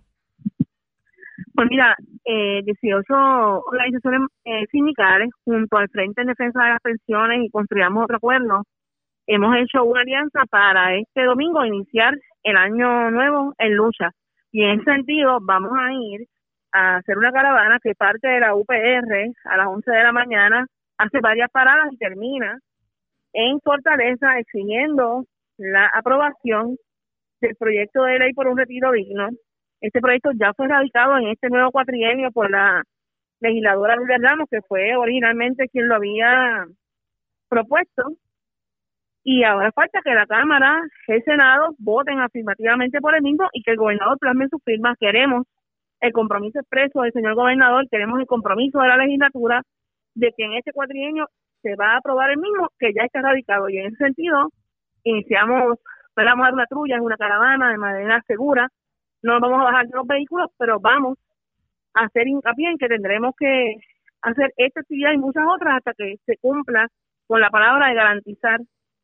Pues mira, eh, 18 organizaciones eh, sindicales junto al Frente en Defensa de las Pensiones y Construyamos Otro Acuerdo hemos hecho una alianza para este domingo iniciar el año nuevo en lucha. Y en ese sentido vamos a ir a hacer una caravana que parte de la UPR a las 11 de la mañana, hace varias paradas y termina en Fortaleza exigiendo la aprobación del proyecto de ley por un retiro digno. Este proyecto ya fue radicado en este nuevo cuatrienio por la legisladora Lourdes Ramos, que fue originalmente quien lo había propuesto. Y ahora falta que la Cámara, el Senado voten afirmativamente por el mismo y que el gobernador plasme su firma. Queremos el compromiso expreso del señor gobernador, queremos el compromiso de la legislatura de que en este cuatrienio se va a aprobar el mismo que ya está radicado. Y en ese sentido, iniciamos, vamos a dar una trulla, una caravana de manera segura. No vamos a bajar de los vehículos, pero vamos a hacer hincapié en que tendremos que hacer esta actividad y muchas otras hasta que se cumpla con la palabra de garantizar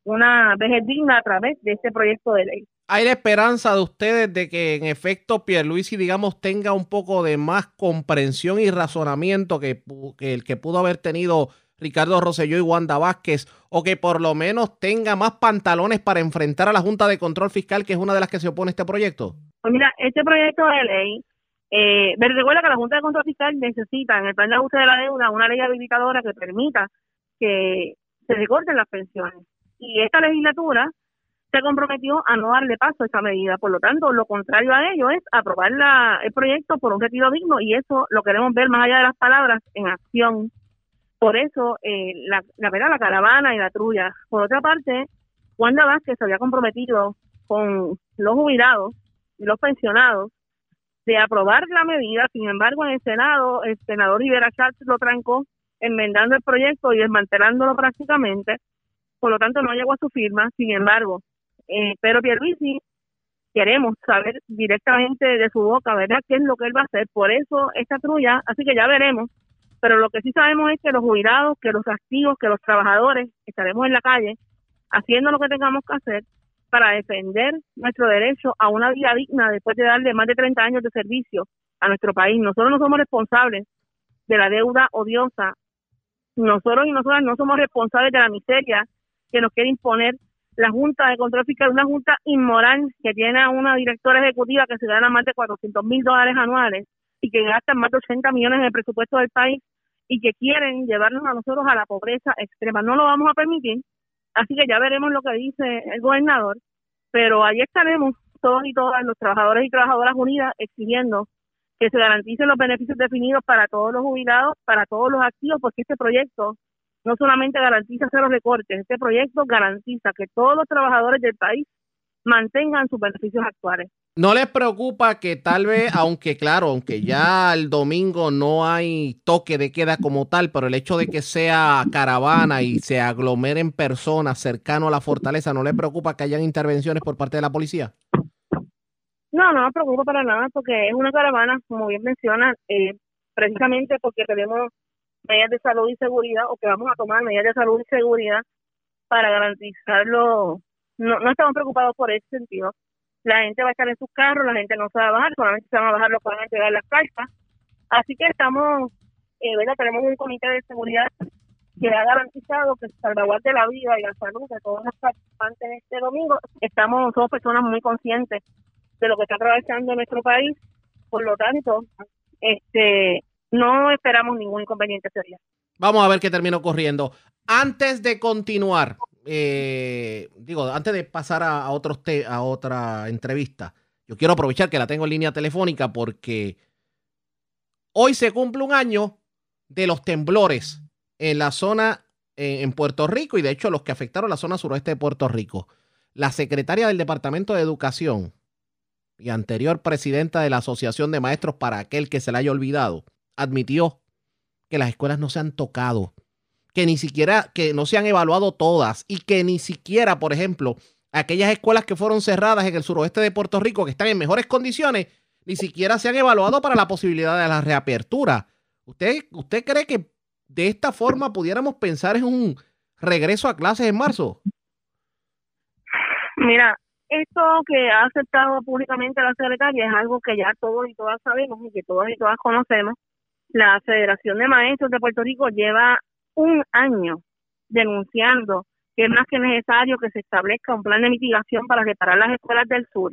una vejez digna a través de este proyecto de ley. ¿Hay la esperanza de ustedes de que en efecto Pierluisi, digamos, tenga un poco de más comprensión y razonamiento que, que el que pudo haber tenido Ricardo Rosselló y Wanda Vázquez, o que por lo menos tenga más pantalones para enfrentar a la Junta de Control Fiscal, que es una de las que se opone a este proyecto? Pues mira, este proyecto de ley, eh, me recuerda que la Junta de Control Fiscal necesita en el plan de ajuste de la deuda una ley habilitadora que permita que se recorten las pensiones. Y esta legislatura se comprometió a no darle paso a esa medida. Por lo tanto, lo contrario a ello es aprobar la, el proyecto por un retiro digno y eso lo queremos ver más allá de las palabras en acción. Por eso, eh, la, la, la caravana y la trulla. Por otra parte, Wanda Vázquez se había comprometido con los jubilados y los pensionados de aprobar la medida. Sin embargo, en el Senado, el senador Rivera Chávez lo trancó, enmendando el proyecto y desmantelándolo prácticamente. Por lo tanto, no llegó a su firma. Sin embargo, eh, pero Pierluisi queremos saber directamente de su boca, ¿verdad?, qué es lo que él va a hacer. Por eso esta trulla, así que ya veremos pero lo que sí sabemos es que los jubilados, que los activos, que los trabajadores estaremos en la calle haciendo lo que tengamos que hacer para defender nuestro derecho a una vida digna después de darle más de 30 años de servicio a nuestro país. Nosotros no somos responsables de la deuda odiosa. Nosotros y nosotras no somos responsables de la miseria que nos quiere imponer la Junta de Control Fiscal, una junta inmoral que tiene a una directora ejecutiva que se gana más de 400 mil dólares anuales y que gasta más de 80 millones en el presupuesto del país y que quieren llevarnos a nosotros a la pobreza extrema. No lo vamos a permitir, así que ya veremos lo que dice el gobernador, pero ahí estaremos todos y todas los trabajadores y trabajadoras unidas exigiendo que se garanticen los beneficios definidos para todos los jubilados, para todos los activos, porque este proyecto no solamente garantiza hacer los recortes, este proyecto garantiza que todos los trabajadores del país mantengan sus beneficios actuales. ¿No les preocupa que tal vez, aunque claro, aunque ya el domingo no hay toque de queda como tal, pero el hecho de que sea caravana y se aglomeren personas cercano a la fortaleza, ¿no les preocupa que hayan intervenciones por parte de la policía? No, no me preocupa para nada porque es una caravana, como bien menciona, eh, precisamente porque tenemos medidas de salud y seguridad o que vamos a tomar medidas de salud y seguridad para garantizarlo. No, no estamos preocupados por ese sentido la gente va a estar en sus carros, la gente no se va a bajar, solamente se van a bajar los que van a entregar las cartas. Así que estamos, eh, ¿verdad? Tenemos un comité de seguridad que ha garantizado que salvaguarde la vida y la salud de todos los participantes este domingo. Estamos, somos personas muy conscientes de lo que está atravesando nuestro país, por lo tanto, este, no esperamos ningún inconveniente día. Vamos a ver qué termina ocurriendo. Antes de continuar, eh, digo, antes de pasar a, a otra entrevista, yo quiero aprovechar que la tengo en línea telefónica porque hoy se cumple un año de los temblores en la zona en Puerto Rico y de hecho los que afectaron la zona suroeste de Puerto Rico. La secretaria del Departamento de Educación y anterior presidenta de la Asociación de Maestros para aquel que se le haya olvidado, admitió que las escuelas no se han tocado que ni siquiera, que no se han evaluado todas y que ni siquiera, por ejemplo, aquellas escuelas que fueron cerradas en el suroeste de Puerto Rico, que están en mejores condiciones, ni siquiera se han evaluado para la posibilidad de la reapertura. ¿Usted, usted cree que de esta forma pudiéramos pensar en un regreso a clases en marzo? Mira, esto que ha aceptado públicamente la secretaria es algo que ya todos y todas sabemos y que todos y todas conocemos. La Federación de Maestros de Puerto Rico lleva un año denunciando que es más que necesario que se establezca un plan de mitigación para reparar las escuelas del sur.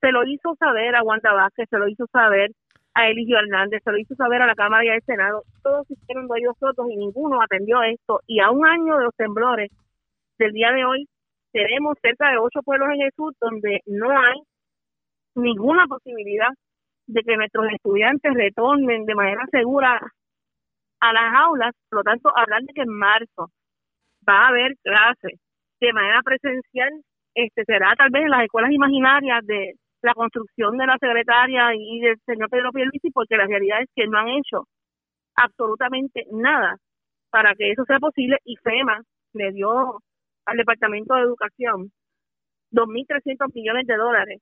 Se lo hizo saber a Wanda Vázquez, se lo hizo saber a Eligio Hernández, se lo hizo saber a la Cámara y al Senado. Todos hicieron de y ninguno atendió esto. Y a un año de los temblores del día de hoy, tenemos cerca de ocho pueblos en el sur donde no hay ninguna posibilidad de que nuestros estudiantes retornen de manera segura a las aulas, por lo tanto, hablar de que en marzo va a haber clases de manera presencial, este será tal vez en las escuelas imaginarias de la construcción de la secretaria y del señor Pedro Pierluisi, porque la realidad es que no han hecho absolutamente nada para que eso sea posible y FEMA le dio al Departamento de Educación 2.300 millones de dólares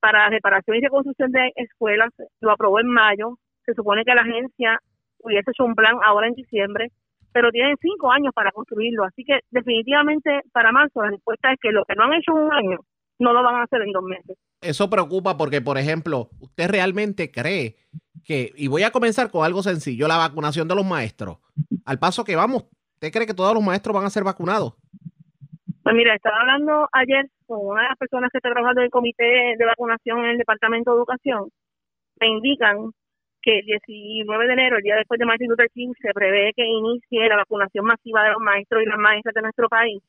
para reparación y reconstrucción de escuelas, lo aprobó en mayo, se supone que la agencia hubiese hecho un plan ahora en diciembre, pero tienen cinco años para construirlo. Así que definitivamente para marzo la respuesta es que lo que no han hecho en un año no lo van a hacer en dos meses. Eso preocupa porque, por ejemplo, usted realmente cree que, y voy a comenzar con algo sencillo, la vacunación de los maestros. Al paso que vamos, ¿usted cree que todos los maestros van a ser vacunados? Pues mira, estaba hablando ayer con una de las personas que está trabajando en el comité de vacunación en el Departamento de Educación. Me indican que el 19 de enero, el día después de Martin Luther King, se prevé que inicie la vacunación masiva de los maestros y las maestras de nuestro país,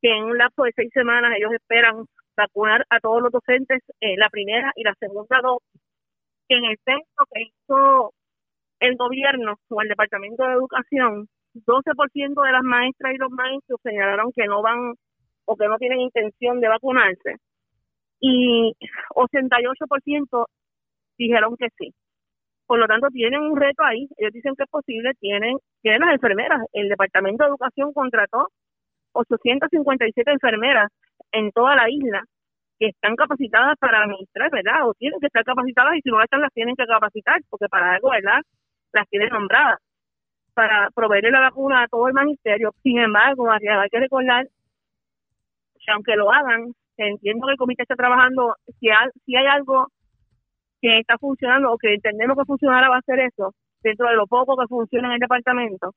que en un lapso de seis semanas ellos esperan vacunar a todos los docentes eh, la primera y la segunda dosis, que en el censo que hizo el gobierno o el Departamento de Educación, 12% de las maestras y los maestros señalaron que no van o que no tienen intención de vacunarse y 88% dijeron que sí. Por lo tanto, tienen un reto ahí. Ellos dicen que es posible. Tienen, tienen las enfermeras. El Departamento de Educación contrató 857 enfermeras en toda la isla que están capacitadas para administrar, ¿verdad? O tienen que estar capacitadas y si no están, las tienen que capacitar, porque para algo, ¿verdad? Las tienen nombradas para proveerle la vacuna a todo el magisterio. Sin embargo, hay que recordar que aunque lo hagan, entiendo que el comité está trabajando, si hay, si hay algo que está funcionando o que entendemos que funcionará va a ser eso, dentro de lo poco que funciona en el departamento.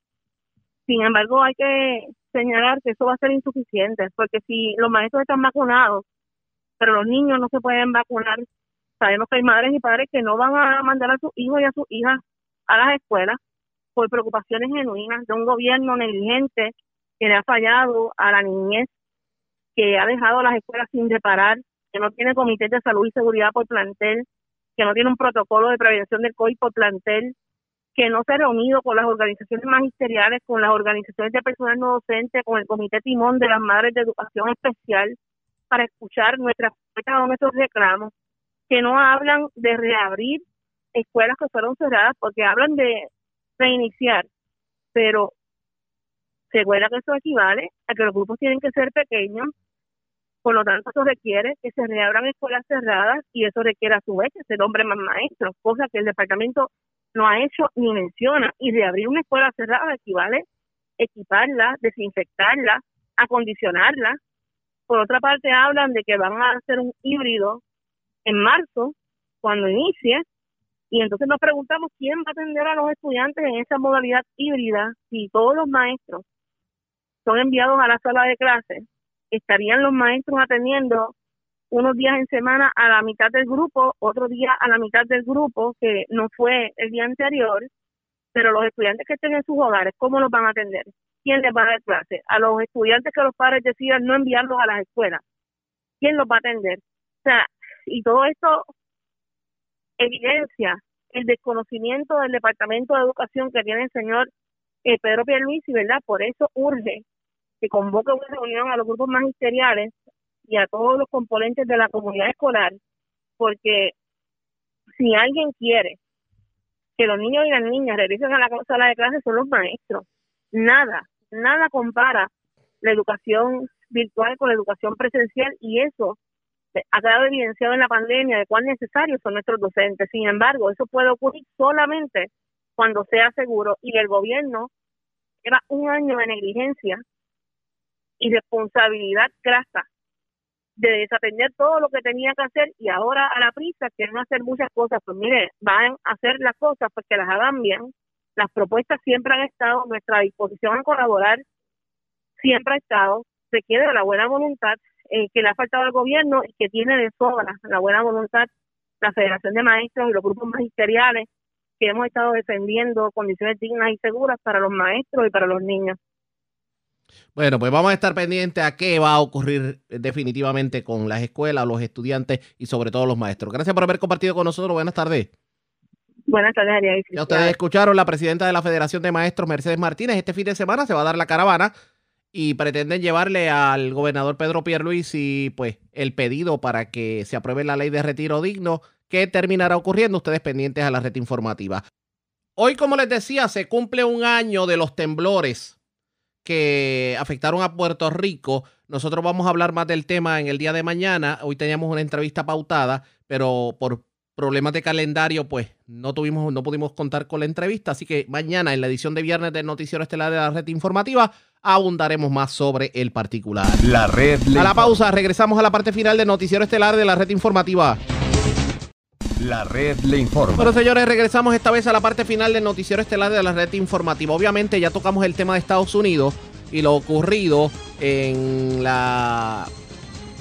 Sin embargo, hay que señalar que eso va a ser insuficiente, porque si los maestros están vacunados, pero los niños no se pueden vacunar, sabemos que hay madres y padres que no van a mandar a sus hijos y a sus hijas a las escuelas por preocupaciones genuinas de un gobierno negligente que le ha fallado a la niñez, que ha dejado las escuelas sin reparar, que no tiene comités de salud y seguridad por plantel, que no tiene un protocolo de prevención del COVID por plantel, que no se ha reunido con las organizaciones magisteriales, con las organizaciones de personal no docente, con el comité timón de las madres de educación especial, para escuchar nuestras o nuestros reclamos, que no hablan de reabrir escuelas que fueron cerradas, porque hablan de reiniciar, pero se recuerda que eso equivale a que los grupos tienen que ser pequeños, por lo tanto eso requiere que se reabran escuelas cerradas y eso requiere a su vez que se nombre más maestros, cosa que el departamento no ha hecho ni menciona. Y reabrir una escuela cerrada equivale equiparla, desinfectarla, acondicionarla. Por otra parte hablan de que van a hacer un híbrido en marzo, cuando inicie, y entonces nos preguntamos quién va a atender a los estudiantes en esa modalidad híbrida si todos los maestros son enviados a la sala de clases, estarían los maestros atendiendo unos días en semana a la mitad del grupo, otro día a la mitad del grupo, que no fue el día anterior, pero los estudiantes que estén en sus hogares, ¿cómo los van a atender? ¿Quién les va a dar clase? A los estudiantes que los padres decidan no enviarlos a las escuelas, ¿quién los va a atender? O sea, y todo esto evidencia el desconocimiento del Departamento de Educación que tiene el señor eh, Pedro Pierluisi, ¿verdad? Por eso urge que convoque una reunión a los grupos magisteriales y a todos los componentes de la comunidad escolar, porque si alguien quiere que los niños y las niñas regresen a la sala de clases son los maestros. Nada, nada compara la educación virtual con la educación presencial y eso ha quedado evidenciado en la pandemia de cuán necesarios son nuestros docentes. Sin embargo, eso puede ocurrir solamente cuando sea seguro y el gobierno lleva un año de negligencia y responsabilidad grasa de desatender todo lo que tenía que hacer y ahora a la prisa quieren hacer muchas cosas. Pues mire, van a hacer las cosas porque las hagan bien. Las propuestas siempre han estado, nuestra disposición a colaborar siempre ha estado. Se de la buena voluntad eh, que le ha faltado al gobierno y que tiene de sobra la buena voluntad la Federación de Maestros y los grupos magisteriales que hemos estado defendiendo condiciones dignas y seguras para los maestros y para los niños. Bueno, pues vamos a estar pendientes a qué va a ocurrir definitivamente con las escuelas, los estudiantes y sobre todo los maestros. Gracias por haber compartido con nosotros. Buenas tardes. Buenas tardes, Ariel. Ya ustedes escucharon la presidenta de la Federación de Maestros, Mercedes Martínez. Este fin de semana se va a dar la caravana y pretenden llevarle al gobernador Pedro Pierluisi pues el pedido para que se apruebe la ley de retiro digno que terminará ocurriendo ustedes pendientes a la red informativa. Hoy, como les decía, se cumple un año de los temblores que afectaron a Puerto Rico. Nosotros vamos a hablar más del tema en el día de mañana. Hoy teníamos una entrevista pautada, pero por problemas de calendario, pues no tuvimos, no pudimos contar con la entrevista. Así que mañana, en la edición de viernes del Noticiero Estelar de la Red Informativa, abundaremos más sobre el particular. La red. A la pausa, regresamos a la parte final del Noticiero Estelar de la Red Informativa. La red le informa. Bueno, señores, regresamos esta vez a la parte final del noticiero estelar de la red informativa. Obviamente ya tocamos el tema de Estados Unidos y lo ocurrido en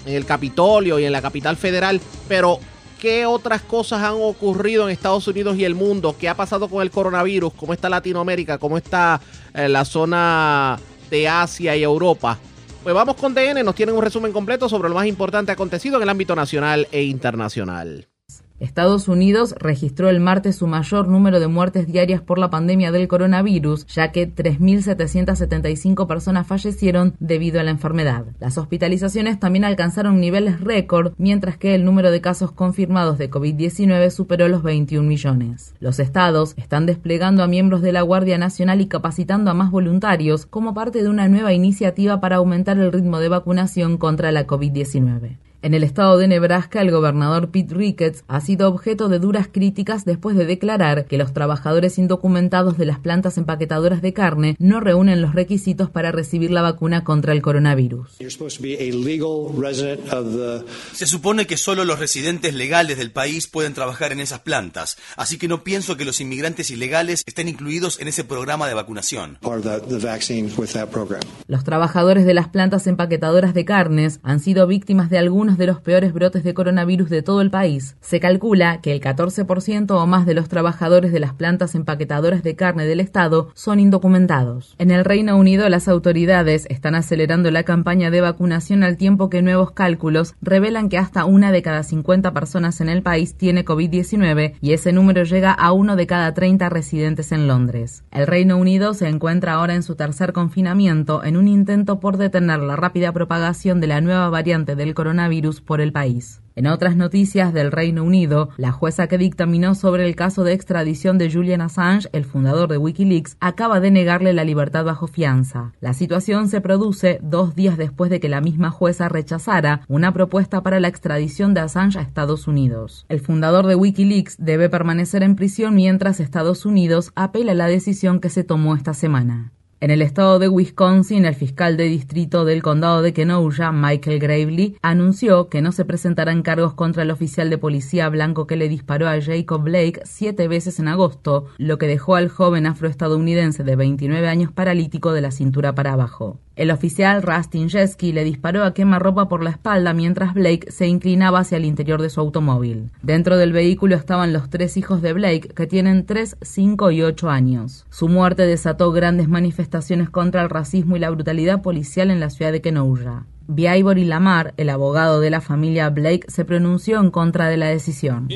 el Capitolio y en la capital federal, pero ¿qué otras cosas han ocurrido en Estados Unidos y el mundo? ¿Qué ha pasado con el coronavirus? ¿Cómo está Latinoamérica? ¿Cómo está eh, la zona de Asia y Europa? Pues vamos con DN, nos tienen un resumen completo sobre lo más importante acontecido en el ámbito nacional e internacional. Estados Unidos registró el martes su mayor número de muertes diarias por la pandemia del coronavirus, ya que 3.775 personas fallecieron debido a la enfermedad. Las hospitalizaciones también alcanzaron niveles récord, mientras que el número de casos confirmados de COVID-19 superó los 21 millones. Los estados están desplegando a miembros de la Guardia Nacional y capacitando a más voluntarios como parte de una nueva iniciativa para aumentar el ritmo de vacunación contra la COVID-19. En el estado de Nebraska, el gobernador Pete Ricketts ha sido objeto de duras críticas después de declarar que los trabajadores indocumentados de las plantas empaquetadoras de carne no reúnen los requisitos para recibir la vacuna contra el coronavirus. Se supone que solo los residentes legales del país pueden trabajar en esas plantas, así que no pienso que los inmigrantes ilegales estén incluidos en ese programa de vacunación. Los trabajadores de las plantas empaquetadoras de carnes han sido víctimas de algunas de los peores brotes de coronavirus de todo el país. Se calcula que el 14% o más de los trabajadores de las plantas empaquetadoras de carne del Estado son indocumentados. En el Reino Unido, las autoridades están acelerando la campaña de vacunación al tiempo que nuevos cálculos revelan que hasta una de cada 50 personas en el país tiene COVID-19 y ese número llega a uno de cada 30 residentes en Londres. El Reino Unido se encuentra ahora en su tercer confinamiento en un intento por detener la rápida propagación de la nueva variante del coronavirus por el país. En otras noticias del Reino Unido, la jueza que dictaminó sobre el caso de extradición de Julian Assange, el fundador de Wikileaks, acaba de negarle la libertad bajo fianza. La situación se produce dos días después de que la misma jueza rechazara una propuesta para la extradición de Assange a Estados Unidos. El fundador de Wikileaks debe permanecer en prisión mientras Estados Unidos apela la decisión que se tomó esta semana. En el estado de Wisconsin, el fiscal de distrito del condado de Kenosha, Michael Gravely, anunció que no se presentarán cargos contra el oficial de policía blanco que le disparó a Jacob Blake siete veces en agosto, lo que dejó al joven afroestadounidense de 29 años paralítico de la cintura para abajo. El oficial Rustin Jesky le disparó a quemarropa por la espalda mientras Blake se inclinaba hacia el interior de su automóvil. Dentro del vehículo estaban los tres hijos de Blake, que tienen 3, 5 y 8 años. Su muerte desató grandes manifestaciones contra el racismo y la brutalidad policial en la ciudad de Kenosha. Biaibori Lamar, el abogado de la familia Blake, se pronunció en contra de la decisión.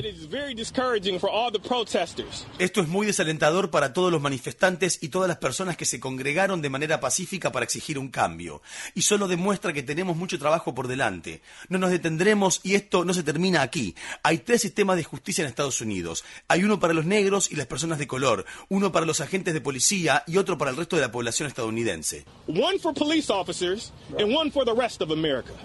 Esto es muy desalentador para todos los manifestantes y todas las personas que se congregaron de manera pacífica para exigir un cambio. Y solo demuestra que tenemos mucho trabajo por delante. No nos detendremos y esto no se termina aquí. Hay tres sistemas de justicia en Estados Unidos. Hay uno para los negros y las personas de color, uno para los agentes de policía y otro para el resto de la población estadounidense.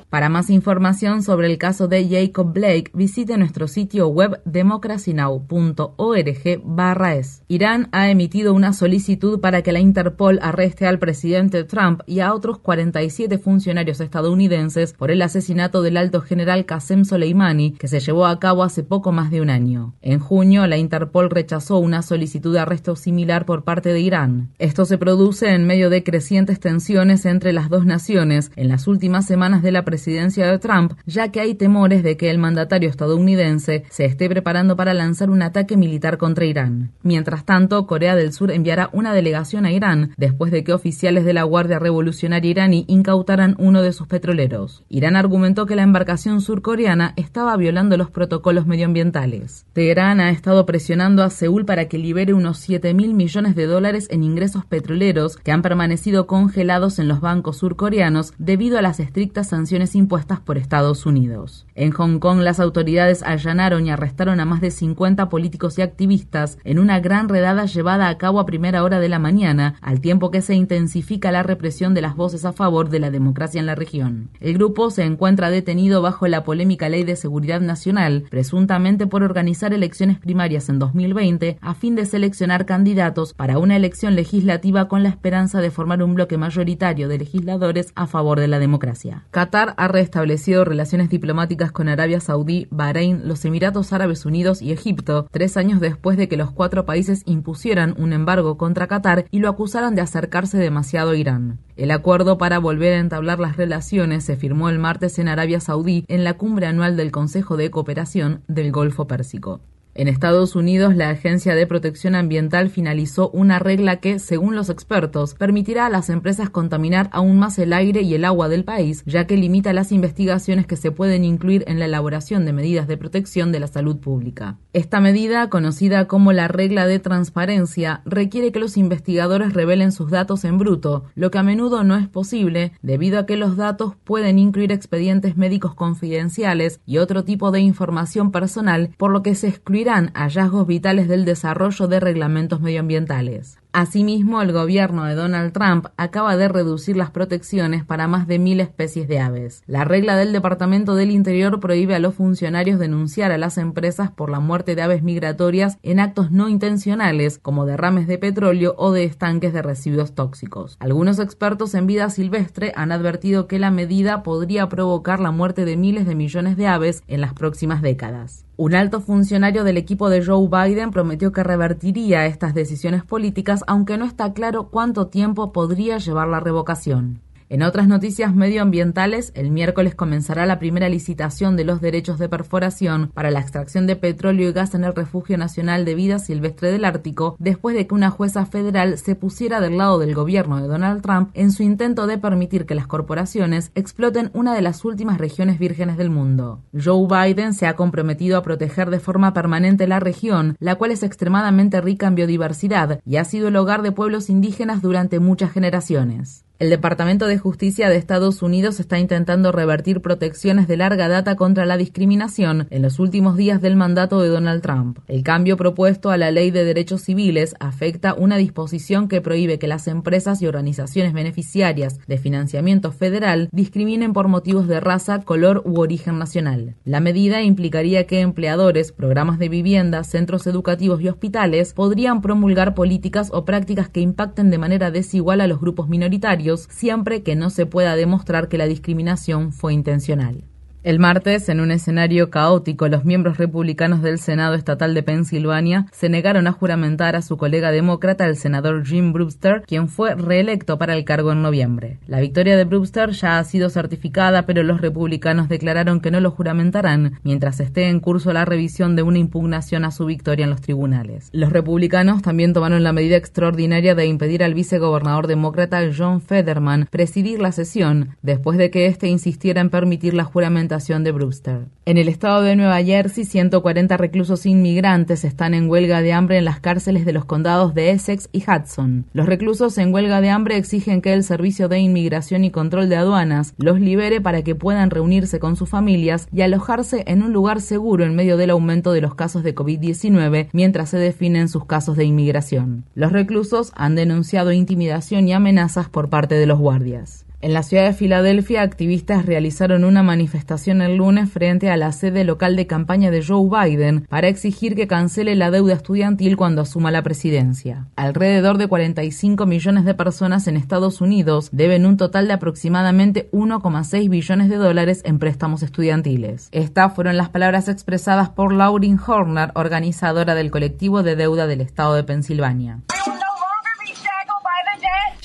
Para más información sobre el caso de Jacob Blake, visite nuestro sitio web democracynow.org/es. Irán ha emitido una solicitud para que la Interpol arreste al presidente Trump y a otros 47 funcionarios estadounidenses por el asesinato del alto general Qasem Soleimani, que se llevó a cabo hace poco más de un año. En junio, la Interpol rechazó una solicitud de arresto similar por parte de Irán. Esto se produce en medio de crecientes tensiones entre las dos naciones en las últimas semanas de la presidencia de Trump, ya que hay temores de que el mandatario estadounidense se esté preparando para lanzar un ataque militar contra Irán. Mientras tanto, Corea del Sur enviará una delegación a Irán después de que oficiales de la Guardia Revolucionaria iraní incautaran uno de sus petroleros. Irán argumentó que la embarcación surcoreana estaba violando los protocolos medioambientales. Teherán ha estado presionando a Seúl para que libere unos 7 mil millones de dólares en ingresos petroleros que han permanecido congelados en los bancos surcoreanos debido a las estrictas sanciones impuestas por Estados Unidos. En Hong Kong, las autoridades allanaron y arrestaron a más de 50 políticos y activistas en una gran redada llevada a cabo a primera hora de la mañana, al tiempo que se intensifica la represión de las voces a favor de la democracia en la región. El grupo se encuentra detenido bajo la polémica Ley de Seguridad Nacional, presuntamente por organizar elecciones primarias en 2020 a fin de seleccionar candidatos para una elección legislativa con la esperanza de formar un bloque mayoritario de legisladores a favor de la democracia. Qatar ha restablecido relaciones diplomáticas con Arabia Saudí, Bahrein, los Emiratos Árabes Unidos y Egipto, tres años después de que los cuatro países impusieran un embargo contra Qatar y lo acusaran de acercarse demasiado a Irán. El acuerdo para volver a entablar las relaciones se firmó el martes en Arabia Saudí en la cumbre anual del Consejo de Cooperación del Golfo Pérsico. En Estados Unidos, la Agencia de Protección Ambiental finalizó una regla que, según los expertos, permitirá a las empresas contaminar aún más el aire y el agua del país, ya que limita las investigaciones que se pueden incluir en la elaboración de medidas de protección de la salud pública. Esta medida, conocida como la regla de transparencia, requiere que los investigadores revelen sus datos en bruto, lo que a menudo no es posible debido a que los datos pueden incluir expedientes médicos confidenciales y otro tipo de información personal, por lo que se excluirá hallazgos vitales del desarrollo de reglamentos medioambientales. Asimismo, el gobierno de Donald Trump acaba de reducir las protecciones para más de mil especies de aves. La regla del Departamento del Interior prohíbe a los funcionarios denunciar a las empresas por la muerte de aves migratorias en actos no intencionales, como derrames de petróleo o de estanques de residuos tóxicos. Algunos expertos en vida silvestre han advertido que la medida podría provocar la muerte de miles de millones de aves en las próximas décadas. Un alto funcionario del equipo de Joe Biden prometió que revertiría estas decisiones políticas, aunque no está claro cuánto tiempo podría llevar la revocación. En otras noticias medioambientales, el miércoles comenzará la primera licitación de los derechos de perforación para la extracción de petróleo y gas en el Refugio Nacional de Vida Silvestre del Ártico, después de que una jueza federal se pusiera del lado del gobierno de Donald Trump en su intento de permitir que las corporaciones exploten una de las últimas regiones vírgenes del mundo. Joe Biden se ha comprometido a proteger de forma permanente la región, la cual es extremadamente rica en biodiversidad y ha sido el hogar de pueblos indígenas durante muchas generaciones. El Departamento de Justicia de Estados Unidos está intentando revertir protecciones de larga data contra la discriminación en los últimos días del mandato de Donald Trump. El cambio propuesto a la Ley de Derechos Civiles afecta una disposición que prohíbe que las empresas y organizaciones beneficiarias de financiamiento federal discriminen por motivos de raza, color u origen nacional. La medida implicaría que empleadores, programas de vivienda, centros educativos y hospitales podrían promulgar políticas o prácticas que impacten de manera desigual a los grupos minoritarios siempre que no se pueda demostrar que la discriminación fue intencional. El martes, en un escenario caótico, los miembros republicanos del Senado Estatal de Pensilvania se negaron a juramentar a su colega demócrata, el senador Jim Brewster, quien fue reelecto para el cargo en noviembre. La victoria de Brewster ya ha sido certificada, pero los republicanos declararon que no lo juramentarán mientras esté en curso la revisión de una impugnación a su victoria en los tribunales. Los republicanos también tomaron la medida extraordinaria de impedir al vicegobernador demócrata John Federman presidir la sesión, después de que éste insistiera en permitir la juramentación de Brewster. En el estado de Nueva Jersey, 140 reclusos inmigrantes están en huelga de hambre en las cárceles de los condados de Essex y Hudson. Los reclusos en huelga de hambre exigen que el Servicio de Inmigración y Control de Aduanas los libere para que puedan reunirse con sus familias y alojarse en un lugar seguro en medio del aumento de los casos de COVID-19 mientras se definen sus casos de inmigración. Los reclusos han denunciado intimidación y amenazas por parte de los guardias. En la ciudad de Filadelfia, activistas realizaron una manifestación el lunes frente a la sede local de campaña de Joe Biden para exigir que cancele la deuda estudiantil cuando asuma la presidencia. Alrededor de 45 millones de personas en Estados Unidos deben un total de aproximadamente 1,6 billones de dólares en préstamos estudiantiles. Estas fueron las palabras expresadas por Lauren Horner, organizadora del colectivo de deuda del estado de Pensilvania.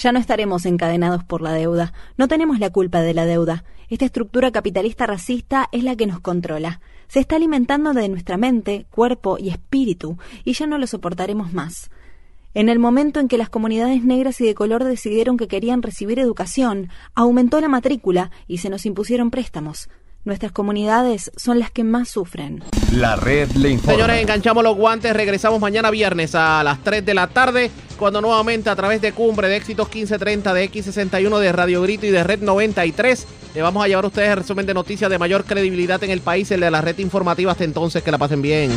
Ya no estaremos encadenados por la deuda. No tenemos la culpa de la deuda. Esta estructura capitalista racista es la que nos controla. Se está alimentando de nuestra mente, cuerpo y espíritu, y ya no lo soportaremos más. En el momento en que las comunidades negras y de color decidieron que querían recibir educación, aumentó la matrícula y se nos impusieron préstamos. Nuestras comunidades son las que más sufren. La red le informa. Señores, enganchamos los guantes. Regresamos mañana viernes a las 3 de la tarde. Cuando nuevamente a través de Cumbre de Éxitos 1530 de X61 de Radio Grito y de Red 93 le vamos a llevar a ustedes el resumen de noticias de mayor credibilidad en el país, el de la red informativa. Hasta entonces, que la pasen bien.